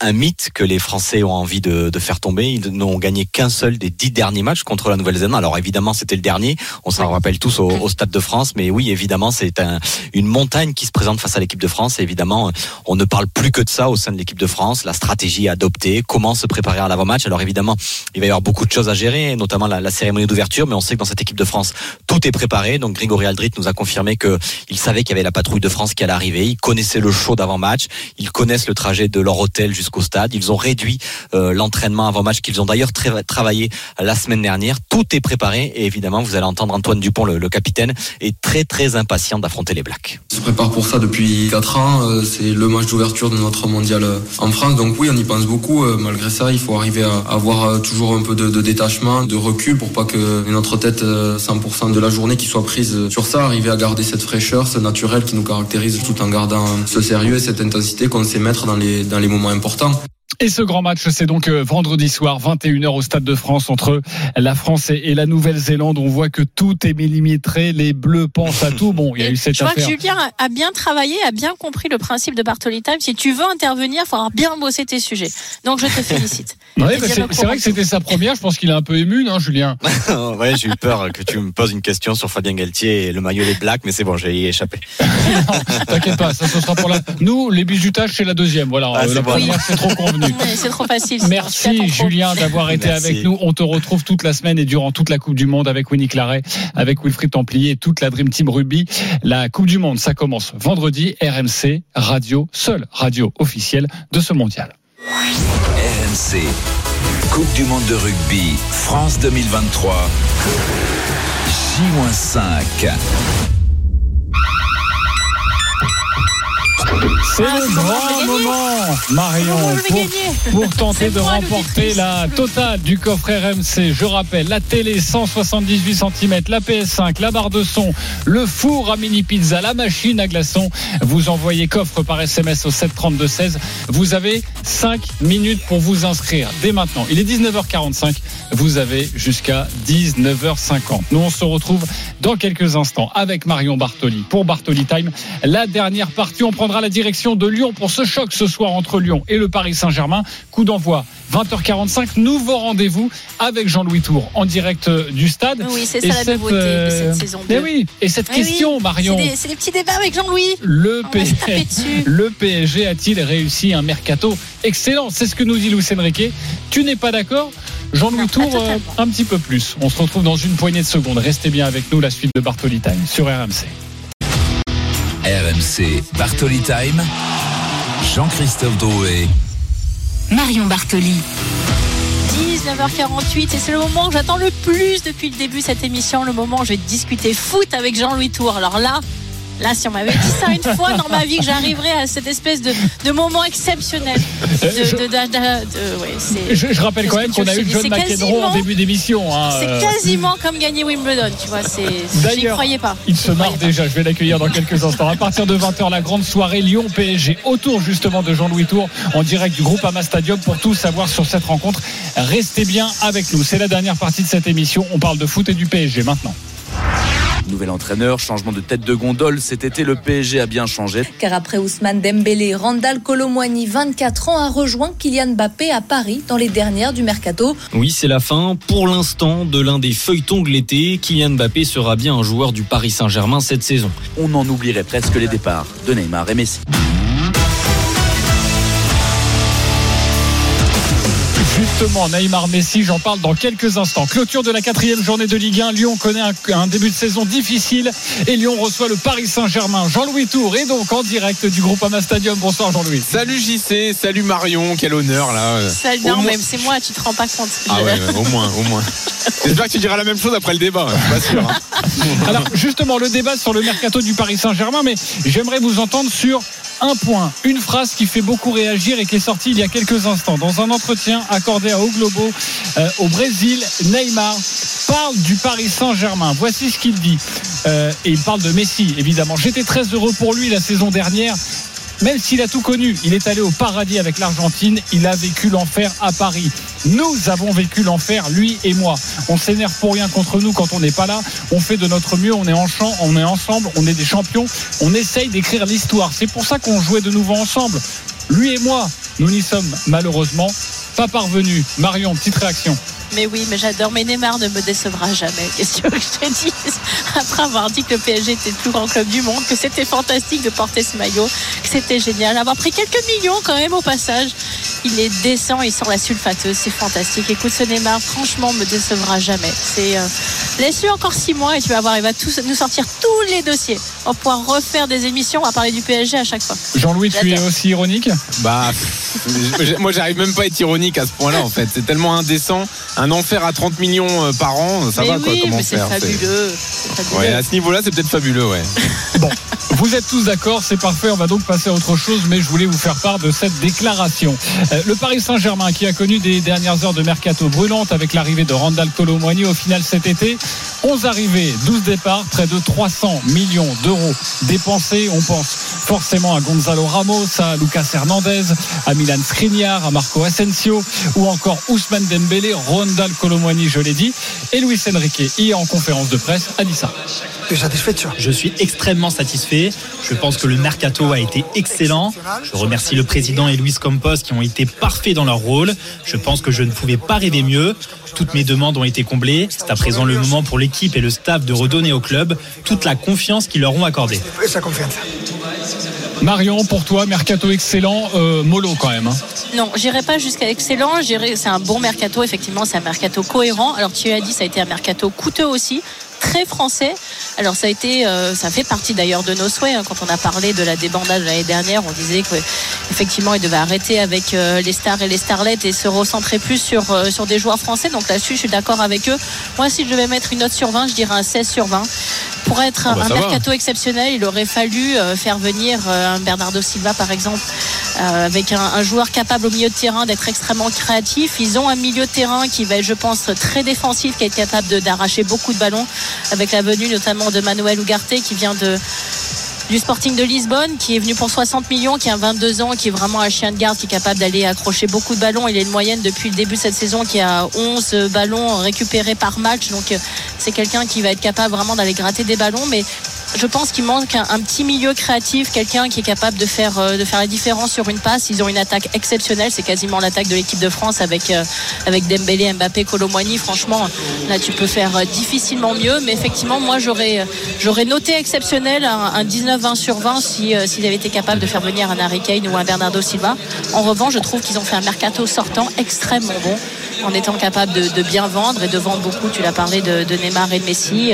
un mythe que les Français ont envie de, de faire tomber. Ils n'ont gagné qu'un seul des 10 derniers matchs contre la Nouvelle-Zélande. Alors évidemment, c'était le dernier. On s'en rappelle tous au, au, Stade de France, mais oui, évidemment, c'est un, une montagne qui se présente face à l'équipe de France. Et évidemment, on ne parle plus que de ça au sein de l'équipe de France. La stratégie adoptée, comment se préparer à l'avant-match? Alors évidemment, il va y avoir beaucoup de choses à gérer, notamment la, cérémonie d'ouverture, mais on sait que dans cette équipe de France, tout est préparé. Donc Grégory Aldrit nous a confirmé que il savait qu'il y avait la patrouille de France qui allait arriver. Ils connaissaient le show d'avant-match, ils connaissent le trajet de leur hôtel jusqu'au stade. Ils ont réduit euh, l'entraînement avant-match qu'ils ont d'ailleurs travaillé la semaine dernière. Tout est préparé et évidemment, vous allez entendre Antoine Dupont, le capitaine, est très très impatient d'affronter les Blacks. On se prépare pour ça depuis 4 ans. Euh, c'est le match d'ouverture de notre mondial euh, en France. Donc oui, on y pense beaucoup. Malgré ça, il faut arriver à avoir toujours un peu de, de détachement, de recul pour pas que notre tête 100% de la journée qui soit prise sur ça. Arriver à garder cette fraîcheur, ce naturel qui nous caractérise tout en gardant ce sérieux et cette intensité qu'on sait mettre dans les, dans les moments importants. Et ce grand match, c'est donc euh, vendredi soir, 21h au Stade de France entre la France et la Nouvelle-Zélande. On voit que tout est millimétré, les Bleus pensent à tout. Bon, il y a eu cette je affaire. crois que Julien a bien travaillé, a bien compris le principe de Bartoli Time. Si tu veux intervenir, il faudra bien bosser tes sujets. Donc je te félicite. ouais, bah c'est vrai que c'était sa première. Je pense qu'il est un peu ému, non, Julien Ouais, j'ai eu peur que tu me poses une question sur Fabien Galtier et le maillot des Blacks, mais c'est bon, j'ai y échappé. T'inquiète pas, ça ce sera pour la. Nous, les bijutages, c'est la deuxième. Voilà, Ah, la c'est bon. première, c'est trop convenu. C'est trop facile. Merci Julien d'avoir été Merci. avec nous. On te retrouve toute la semaine et durant toute la Coupe du Monde avec Winnie Claret, avec Wilfried Templier et toute la Dream Team Rugby. La Coupe du Monde, ça commence vendredi. RMC, radio, seule radio officielle de ce mondial. RMC, Coupe du Monde de rugby, France 2023, J-5. C'est Ah, le vais grand moment, Marion, pour, tenter de remporter la totale du coffre RMC. Je rappelle, la télé 178 cm, la PS5, la barre de son, le four à mini pizza, la machine à glaçons. Vous envoyez coffre par SMS au 732-16. Vous avez 5 minutes pour vous inscrire dès maintenant. Il est 19h45. Vous avez jusqu'à 19h50. Nous, on se retrouve dans quelques instants avec Marion Bartoli pour Bartoli Time. La dernière partie, on prendra la direction de Lyon pour ce choc ce soir entre Lyon et le Paris Saint-Germain. Coup d'envoi 20h45. Nouveau rendez-vous avec Jean-Louis Tour en direct euh, du stade. Oui, c'est Et ça la cette, nouveauté de euh, cette saison mais 2. oui, et cette Oui, question, oui, Marion. c'est des- des petits débats avec Jean-Louis. Le, PSG, dessus. le PSG a-t-il réussi un mercato excellent? C'est ce que nous dit Luis Enrique. Tu n'es pas d'accord? Jean-Louis Tour, euh, un petit peu plus. On se retrouve dans une poignée de secondes. Restez bien avec nous, la suite de Bartoli Time sur RMC. RMC, Bartoli Time, Jean-Christophe Drouet. Marion Bartoli. 19h48 et c'est le moment que j'attends le plus depuis le début de cette émission, le moment où je vais discuter foot avec Jean-Louis Tour. Alors là, là, si on m'avait dit ça une fois dans ma vie que j'arriverais à cette espèce de, de moment exceptionnel. Je- rappelle quand même qu'on a eu John McEnroe en début d'émission. hein, C'est euh, quasiment comme gagner Wimbledon, tu vois. J'y croyais pas. Il se marre déjà, je vais l'accueillir dans quelques instants. À partir de 20h, la grande soirée Lyon-PSG autour justement de Jean-Louis Tour en direct du groupe Ama Stadium pour tout savoir sur cette rencontre. Restez bien avec nous. C'est la dernière partie de cette émission. On parle de foot et du PSG maintenant. Nouvel entraîneur, changement de tête de gondole. Cet été, le PSG a bien changé. Car après Ousmane Dembélé, Randall Colomwani, 24 ans, a rejoint Kylian Mbappé à Paris dans les dernières du mercato. Oui, c'est la fin, pour l'instant, de l'un des feuilletons de l'été. Kylian Mbappé sera bien un joueur du Paris Saint-Germain cette saison. On en oublierait presque les départs de Neymar et Messi. Justement, Neymar Messi, j'en parle dans quelques instants. Clôture de la quatrième journée de Ligue 1. Lyon connaît un, un début de saison difficile et Lyon reçoit le Paris Saint-Germain. Jean-Louis Tour est donc en direct du groupe Ama Stadium. Bonsoir Jean-Louis. Salut JC, salut Marion, quel honneur là. Non, moins- mais c'est moi, tu te rends pas compte. Ah ouais, ouais, au moins, au moins. J'espère que tu diras la même chose après le débat, je suis pas sûr. hein. Alors justement, le débat sur le mercato du Paris Saint-Germain, mais j'aimerais vous entendre sur un point, une phrase qui fait beaucoup réagir et qui est sortie il y a quelques instants. Dans un entretien accordé à O Globo euh, au Brésil, Neymar parle du Paris Saint-Germain. Voici ce qu'il dit. Euh, et il parle de Messi, évidemment. J'étais très heureux pour lui la saison dernière. Même s'il a tout connu, il est allé au paradis avec l'Argentine, il a vécu l'enfer à Paris. Nous avons vécu l'enfer, lui et moi. On s'énerve pour rien contre nous quand on n'est pas là. On fait de notre mieux, on est en champ, on est ensemble, on est des champions. On essaye d'écrire l'histoire. C'est pour ça qu'on jouait de nouveau ensemble. Lui et moi, nous n'y sommes malheureusement pas parvenus. Marion, petite réaction. Mais oui, mais j'adore. Mais Neymar ne me décevra jamais. Qu'est-ce que je te dis Après avoir dit que le PSG était le plus grand club du monde, que c'était fantastique de porter ce maillot, que c'était génial, avoir pris quelques millions quand même au passage. Il est décent, il sort la sulfateuse, c'est fantastique. Écoute, ce Neymar, franchement, me décevra jamais. C'est euh, laisse-lui encore six mois et tu vas voir, il va tous nous sortir tous les dossiers. On va pouvoir refaire des émissions, on va parler du PSG à chaque fois. Jean-Louis, tu es aussi ironique? Bah, moi j'arrive même pas à être ironique à ce point-là en fait. C'est tellement indécent. Un enfer à 30 millions euh, par an, ça mais va quoi oui, comment mais faire c'est- fabuleux. c'est fabuleux. Ouais, à ce niveau-là, c'est peut-être fabuleux, ouais. Vous êtes tous d'accord, c'est parfait. On va donc passer à autre chose, mais je voulais vous faire part de cette déclaration. Euh, le Paris Saint-Germain, qui a connu des dernières heures de mercato brûlantes avec l'arrivée de Randall Colomwani au final cet été, 11 arrivées, 12 départs, près de 300 millions d'euros dépensés. On pense forcément à Gonzalo Ramos, à Lucas Hernandez, à Milan Skriniar, à Marco Asensio, ou encore Ousmane Dembélé, Randall Colomwani, je l'ai dit, et Luis Enrique, hier en conférence de presse, a dit ça. Je suis extrêmement satisfait. Je pense que le mercato a été excellent. Je remercie le président et Luis Campos qui ont été parfaits dans leur rôle. Je pense que je ne pouvais pas rêver mieux. Toutes mes demandes ont été comblées. C'est à présent le moment pour l'équipe et le staff de redonner au club toute la confiance qu'ils leur ont accordée. Marion, pour toi, mercato excellent, euh, mollo quand même. hein. Non, j'irai pas jusqu'à excellent. C'est un bon mercato. Effectivement, c'est un mercato cohérent. Alors, tu as dit, ça a été un mercato coûteux aussi. Très français. Alors ça a été, euh, ça fait partie d'ailleurs de nos souhaits. hein. Quand on a parlé de la débandade l'année dernière, on disait que effectivement, il devait arrêter avec euh, les stars et les starlettes et se recentrer plus sur euh, sur des joueurs français. Donc là-dessus, je suis d'accord avec eux. Moi, si je devais mettre une note sur 20, je dirais un 16 sur 20. Pour être un, Ah bah, un va. mercato exceptionnel, il aurait fallu euh, faire venir euh, un Bernardo Silva, par exemple, euh, avec un, un joueur capable au milieu de terrain d'être extrêmement créatif. Ils ont un milieu de terrain qui va être, je pense, très défensif, qui est capable d'arracher beaucoup de ballons, avec la venue notamment de Manuel Ugarte qui vient du Sporting de Lisbonne, qui est venu pour 60 millions, qui a 22 ans, qui est vraiment un chien de garde, qui est capable d'aller accrocher beaucoup de ballons. Il a une moyenne depuis le début de cette saison qui a 11 ballons récupérés par match. Donc euh, c'est quelqu'un qui va être capable vraiment d'aller gratter des ballons. Mais je pense qu'il manque un, petit milieu créatif, quelqu'un qui est capable de faire, euh, de faire la différence sur une passe. Ils ont une attaque exceptionnelle, c'est quasiment l'attaque de l'équipe de France avec, euh, avec Dembélé, Mbappé, Colomboigny. Franchement, là tu peux faire euh, difficilement mieux. Mais effectivement, moi j'aurais, j'aurais noté exceptionnel un, un 19-20 sur 20 si, s'ils avaient été capables de faire venir un Harry Kane ou un Bernardo Silva. En revanche, je trouve qu'ils ont fait un mercato sortant extrêmement bon en étant capable de, bien vendre et de vendre beaucoup. Tu l'as parlé de, Neymar et de Messi,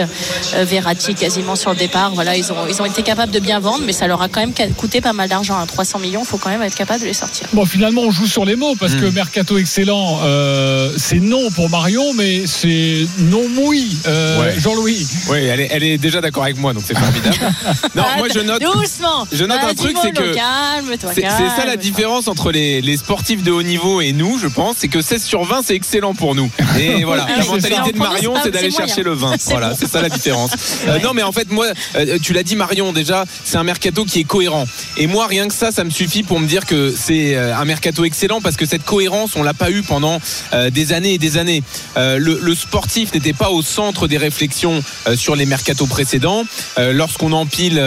Verratti quasiment sur le départ. Voilà, ils ont, ils ont été capables de bien vendre, mais ça leur a quand même coûté pas mal d'argent. hein. 300 millions, il faut quand même être capable de les sortir. Bon, finalement, on joue sur les mots parce Hmm. que mercato excellent, euh, c'est non pour Marion, mais c'est non mouille. Euh, Ouais. Jean-Louis. Oui, elle est, elle est déjà d'accord avec moi, donc c'est formidable. non, moi je note. Doucement Je note un truc, c'est que C'est c'est ça la différence entre les, les sportifs de haut niveau et nous, je pense, c'est que 16 sur 20, c'est excellent pour nous. Et voilà, Ah la mentalité de. Marion, Ah, c'est d'aller chercher le 20. C'est Voilà, bon. c'est ça la différence. Euh, non, mais en fait, moi, euh, tu l'as dit, Marion, déjà, c'est un mercato qui est cohérent. Et moi, rien que ça, ça me suffit pour me dire que c'est euh, un mercato excellent parce que cette cohérence, on l'a pas eu pendant euh, des années et des années. Le, sportif n'était pas au centre des réflexions sur les mercatos précédents. Lorsqu'on empile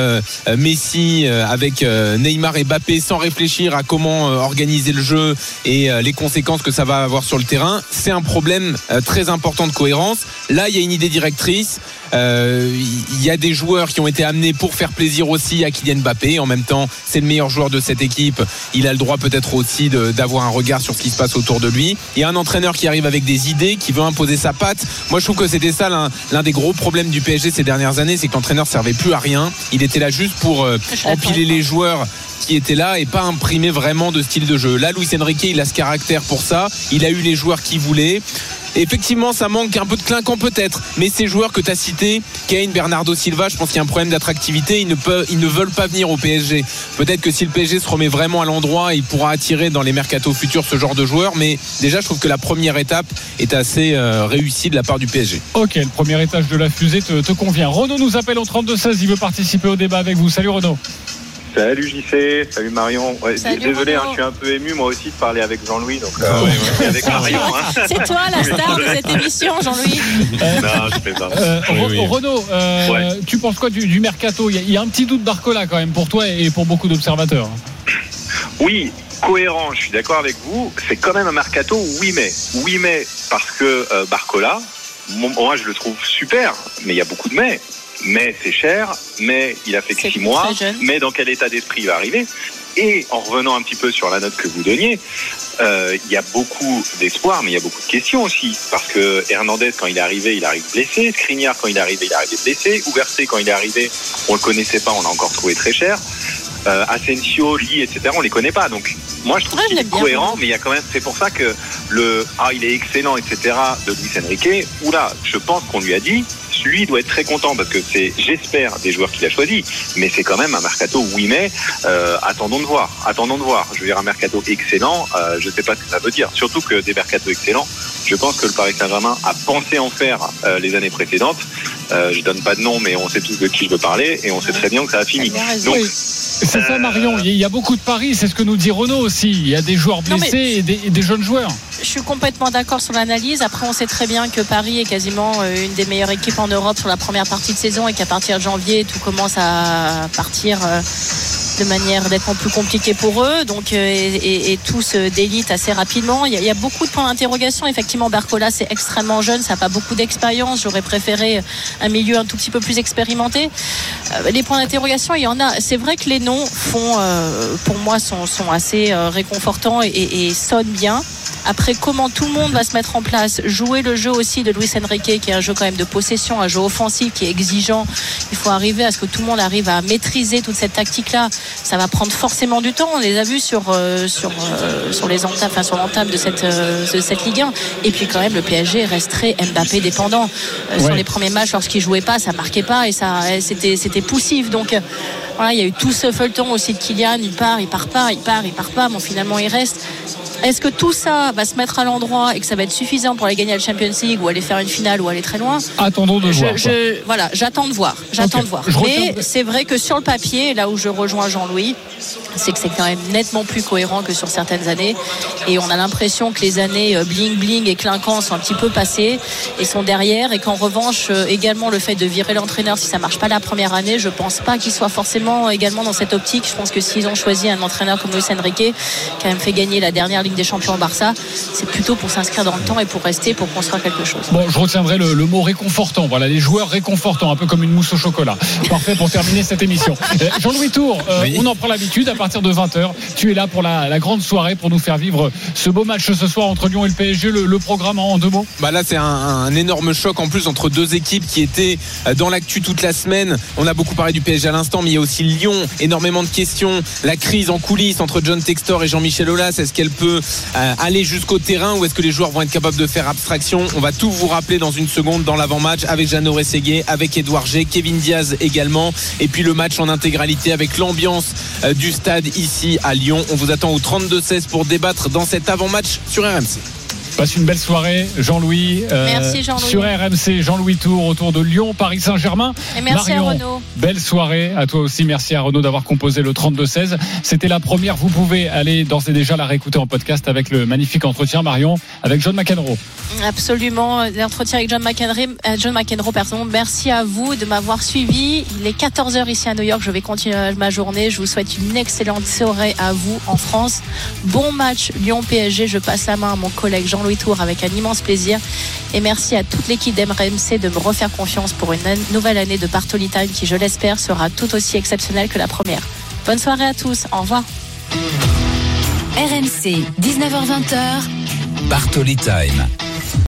Messi avec Neymar et Mbappé sans réfléchir à comment organiser le jeu et les conséquences que ça va avoir sur le terrain, c'est un problème très important de cohérence. Là, il y a une idée directrice. Euh, Il y a des joueurs qui ont été amenés pour faire plaisir aussi à Kylian Mbappé. En même temps, c'est le meilleur joueur de cette équipe. Il a le droit peut-être aussi d'avoir un regard sur ce qui se passe autour de lui. Il y a un entraîneur qui arrive avec des idées, qui veut imposer sa patte. Moi, je trouve que c'était ça l'un l'un des gros problèmes du PSG ces dernières années, c'est que l'entraîneur servait plus à rien. Il était là juste pour euh, empiler les joueurs qui étaient là et pas imprimer vraiment de style de jeu. Là, Luis Enrique, il a ce caractère pour ça. Il a eu les joueurs qu'il voulait. Effectivement, ça manque un peu de clinquant peut-être. Mais ces joueurs que tu as cités, Kane, Bernardo Silva, je pense qu'il y a un problème d'attractivité. Ils ne, veulent pas venir au PSG. Peut-être que si le PSG se remet vraiment à l'endroit, il pourra attirer dans les mercatos futurs ce genre de joueurs. Mais déjà, je trouve que la première étape est assez euh, réussie de la part du PSG. Ok, le premier étage de la fusée te, te convient. Renaud nous appelle au 32-16. Il veut participer au débat avec vous. Salut Renaud. Salut JC, salut Marion. Ouais, Salut désolé, hein, je suis un peu ému moi aussi de parler avec Jean-Louis, donc euh, avec Marion. hein. C'est toi la star de cette émission, Jean-Louis. non, je fais pas. Euh, Re- Renaud, euh, tu penses quoi du, du mercato? Il y, a, il y a un petit doute Barcola quand même pour toi et pour beaucoup d'observateurs. Oui, cohérent, je suis d'accord avec vous. C'est quand même un mercato oui mais. Oui mais parce que euh, Barcola, moi je le trouve super, mais il y a beaucoup de mais. Mais c'est cher, mais il a fait que six mois, mais dans quel état d'esprit il va arriver? Et en revenant un petit peu sur la note que vous donniez, euh, il y a beaucoup d'espoir, mais il y a beaucoup de questions aussi. Parce que Hernandez, quand il est arrivé, il arrive blessé. Skriniar, quand il est arrivé, il est arrivé blessé. Ouversé, quand il est arrivé, on le connaissait pas, on l'a encore trouvé très cher. Euh, Asensio, Lee, etc., on les connaît pas. Donc, moi, je trouve qu'il est cohérent, mais il y a quand même, c'est pour ça que le ah, il est excellent, etc., de Luis Enrique, oula, je pense qu'on lui a dit, lui doit être très content parce que c'est, j'espère, des joueurs qu'il a choisis, mais c'est quand même un mercato oui mais euh, attendons de voir, attendons de voir. Je veux dire un mercato excellent, euh, je sais pas ce que ça veut dire. Surtout que des mercatos excellents, je pense que le Paris Saint-Germain a pensé en faire euh, les années précédentes. Euh, je donne pas de nom, mais on sait tous de qui je veux parler et on sait très bien que ça a fini. Donc. C'est ça Marion, il y a beaucoup de paris, c'est ce que nous dit Renaud aussi. Il y a des joueurs mais- blessés et, des, et des jeunes joueurs. Je suis complètement d'accord sur l'analyse. Après, on sait très bien que Paris est quasiment euh, une des meilleures équipes en Europe sur la première partie de saison et qu'à partir de janvier, tout commence à partir euh, de manière nettement plus compliquée pour eux. Donc, euh, et, et- tout se délite assez rapidement. Il y, a, beaucoup de points d'interrogation. Effectivement, Barcola, c'est extrêmement jeune. Ça n'a pas beaucoup d'expérience. J'aurais préféré un milieu un tout petit peu plus expérimenté. Les points d'interrogation, il y en a. C'est vrai que les noms font, pour moi, sont, assez réconfortants et- et sonnent bien. Après, comment tout le monde va se mettre en place, jouer le jeu aussi de Luis Enrique, qui est un jeu quand même de possession, un jeu offensif qui est exigeant. Il faut arriver à ce que tout le monde arrive à maîtriser toute cette tactique-là. Ça va prendre forcément du temps. On les a vus sur euh, sur euh, sur les enfin sur l'entame de cette euh, de cette Ligue 1. Et puis quand même, le PSG reste très Mbappé dépendant. Sur les premiers matchs, lorsqu'il jouait pas, ça marquait pas et ça c'était c'était poussif. Donc voilà, il y a eu tout ce feuilleton aussi de Kylian. Il part, il part pas, il part, il part pas. Bon, finalement, il reste. Est-ce que tout ça va se mettre à l'endroit et que ça va être suffisant pour aller gagner la Champions League ou aller faire une finale ou aller très loin Attendons de je, voir. je- voilà, j'attends de voir. J'attends de voir. Je Mais c'est vrai que sur le papier, là où je rejoins Jean-Louis, c'est que c'est quand même nettement plus cohérent que sur certaines années. Et on a l'impression que les années euh, bling bling et clinquant sont un petit peu passées et sont derrière. Et qu'en revanche, euh, également le fait de virer l'entraîneur, si ça marche pas la première année, je pense pas qu'il soit forcément également dans cette optique. Je pense que s'ils ont choisi un entraîneur comme Luis Enrique, qui a quand même fait gagner la dernière Ligue des Champions au Barça, c'est plutôt pour s'inscrire dans le temps et pour rester, pour construire quelque chose. Bon, je retiendrai le, le mot réconfortant. Voilà, les joueurs réconfortants, un peu comme une mousse au chocolat. Parfait pour terminer cette émission. Euh, Jean-Louis Tour, euh, on en prend l'habitude. À partir de 20h, tu es là pour la, la grande soirée pour nous faire vivre ce beau match ce soir entre Lyon et le PSG. Le, le programme en deux mots? Bah là, c'est un, un énorme choc en plus entre deux équipes qui étaient euh, dans l'actu toute la semaine. On a beaucoup parlé du PSG à l'instant, mais il y a aussi Lyon. Énormément de questions. La crise en coulisses entre John Textor et Jean-Michel Aulas. Est-ce qu'elle peut euh, aller jusqu'au terrain ou est-ce que les joueurs vont être capables de faire abstraction? On va tout vous rappeler dans une seconde dans l'avant-match avec Jeannot Rességuier, avec Edouard G, Kevin Diaz également. Et puis le match en intégralité avec l'ambiance euh, du stade ici à Lyon. On vous attend au 32-16 pour débattre dans cet avant-match sur RMC. Passe une belle soirée, Jean-Louis. euh, Merci, Jean-Louis. Sur RMC, Jean-Louis Tour autour de Lyon, Paris Saint-Germain. Et merci à Marion, Renaud. Belle soirée à toi aussi. Merci à Renaud d'avoir composé le 32-16. C'était la première. Vous pouvez aller d'ores et déjà la réécouter en podcast avec le magnifique entretien, Marion, avec John McEnroe. Absolument, l'entretien avec John McEnroe, euh, John McEnroe, pardon. Merci à vous de m'avoir suivi. Il est 14h ici à New York. Je vais continuer ma journée. Je vous souhaite une excellente soirée à vous en France. Bon match Lyon-PSG. Je passe la main à mon collègue Jean-Louis Tour avec un immense plaisir. Et merci à toute l'équipe d'MRMC de me refaire confiance pour une nouvelle année de Bartoli Time qui, je l'espère, sera tout aussi exceptionnelle que la première. Bonne soirée à tous. Au revoir. RMC, 19h20h. Bartoli Time.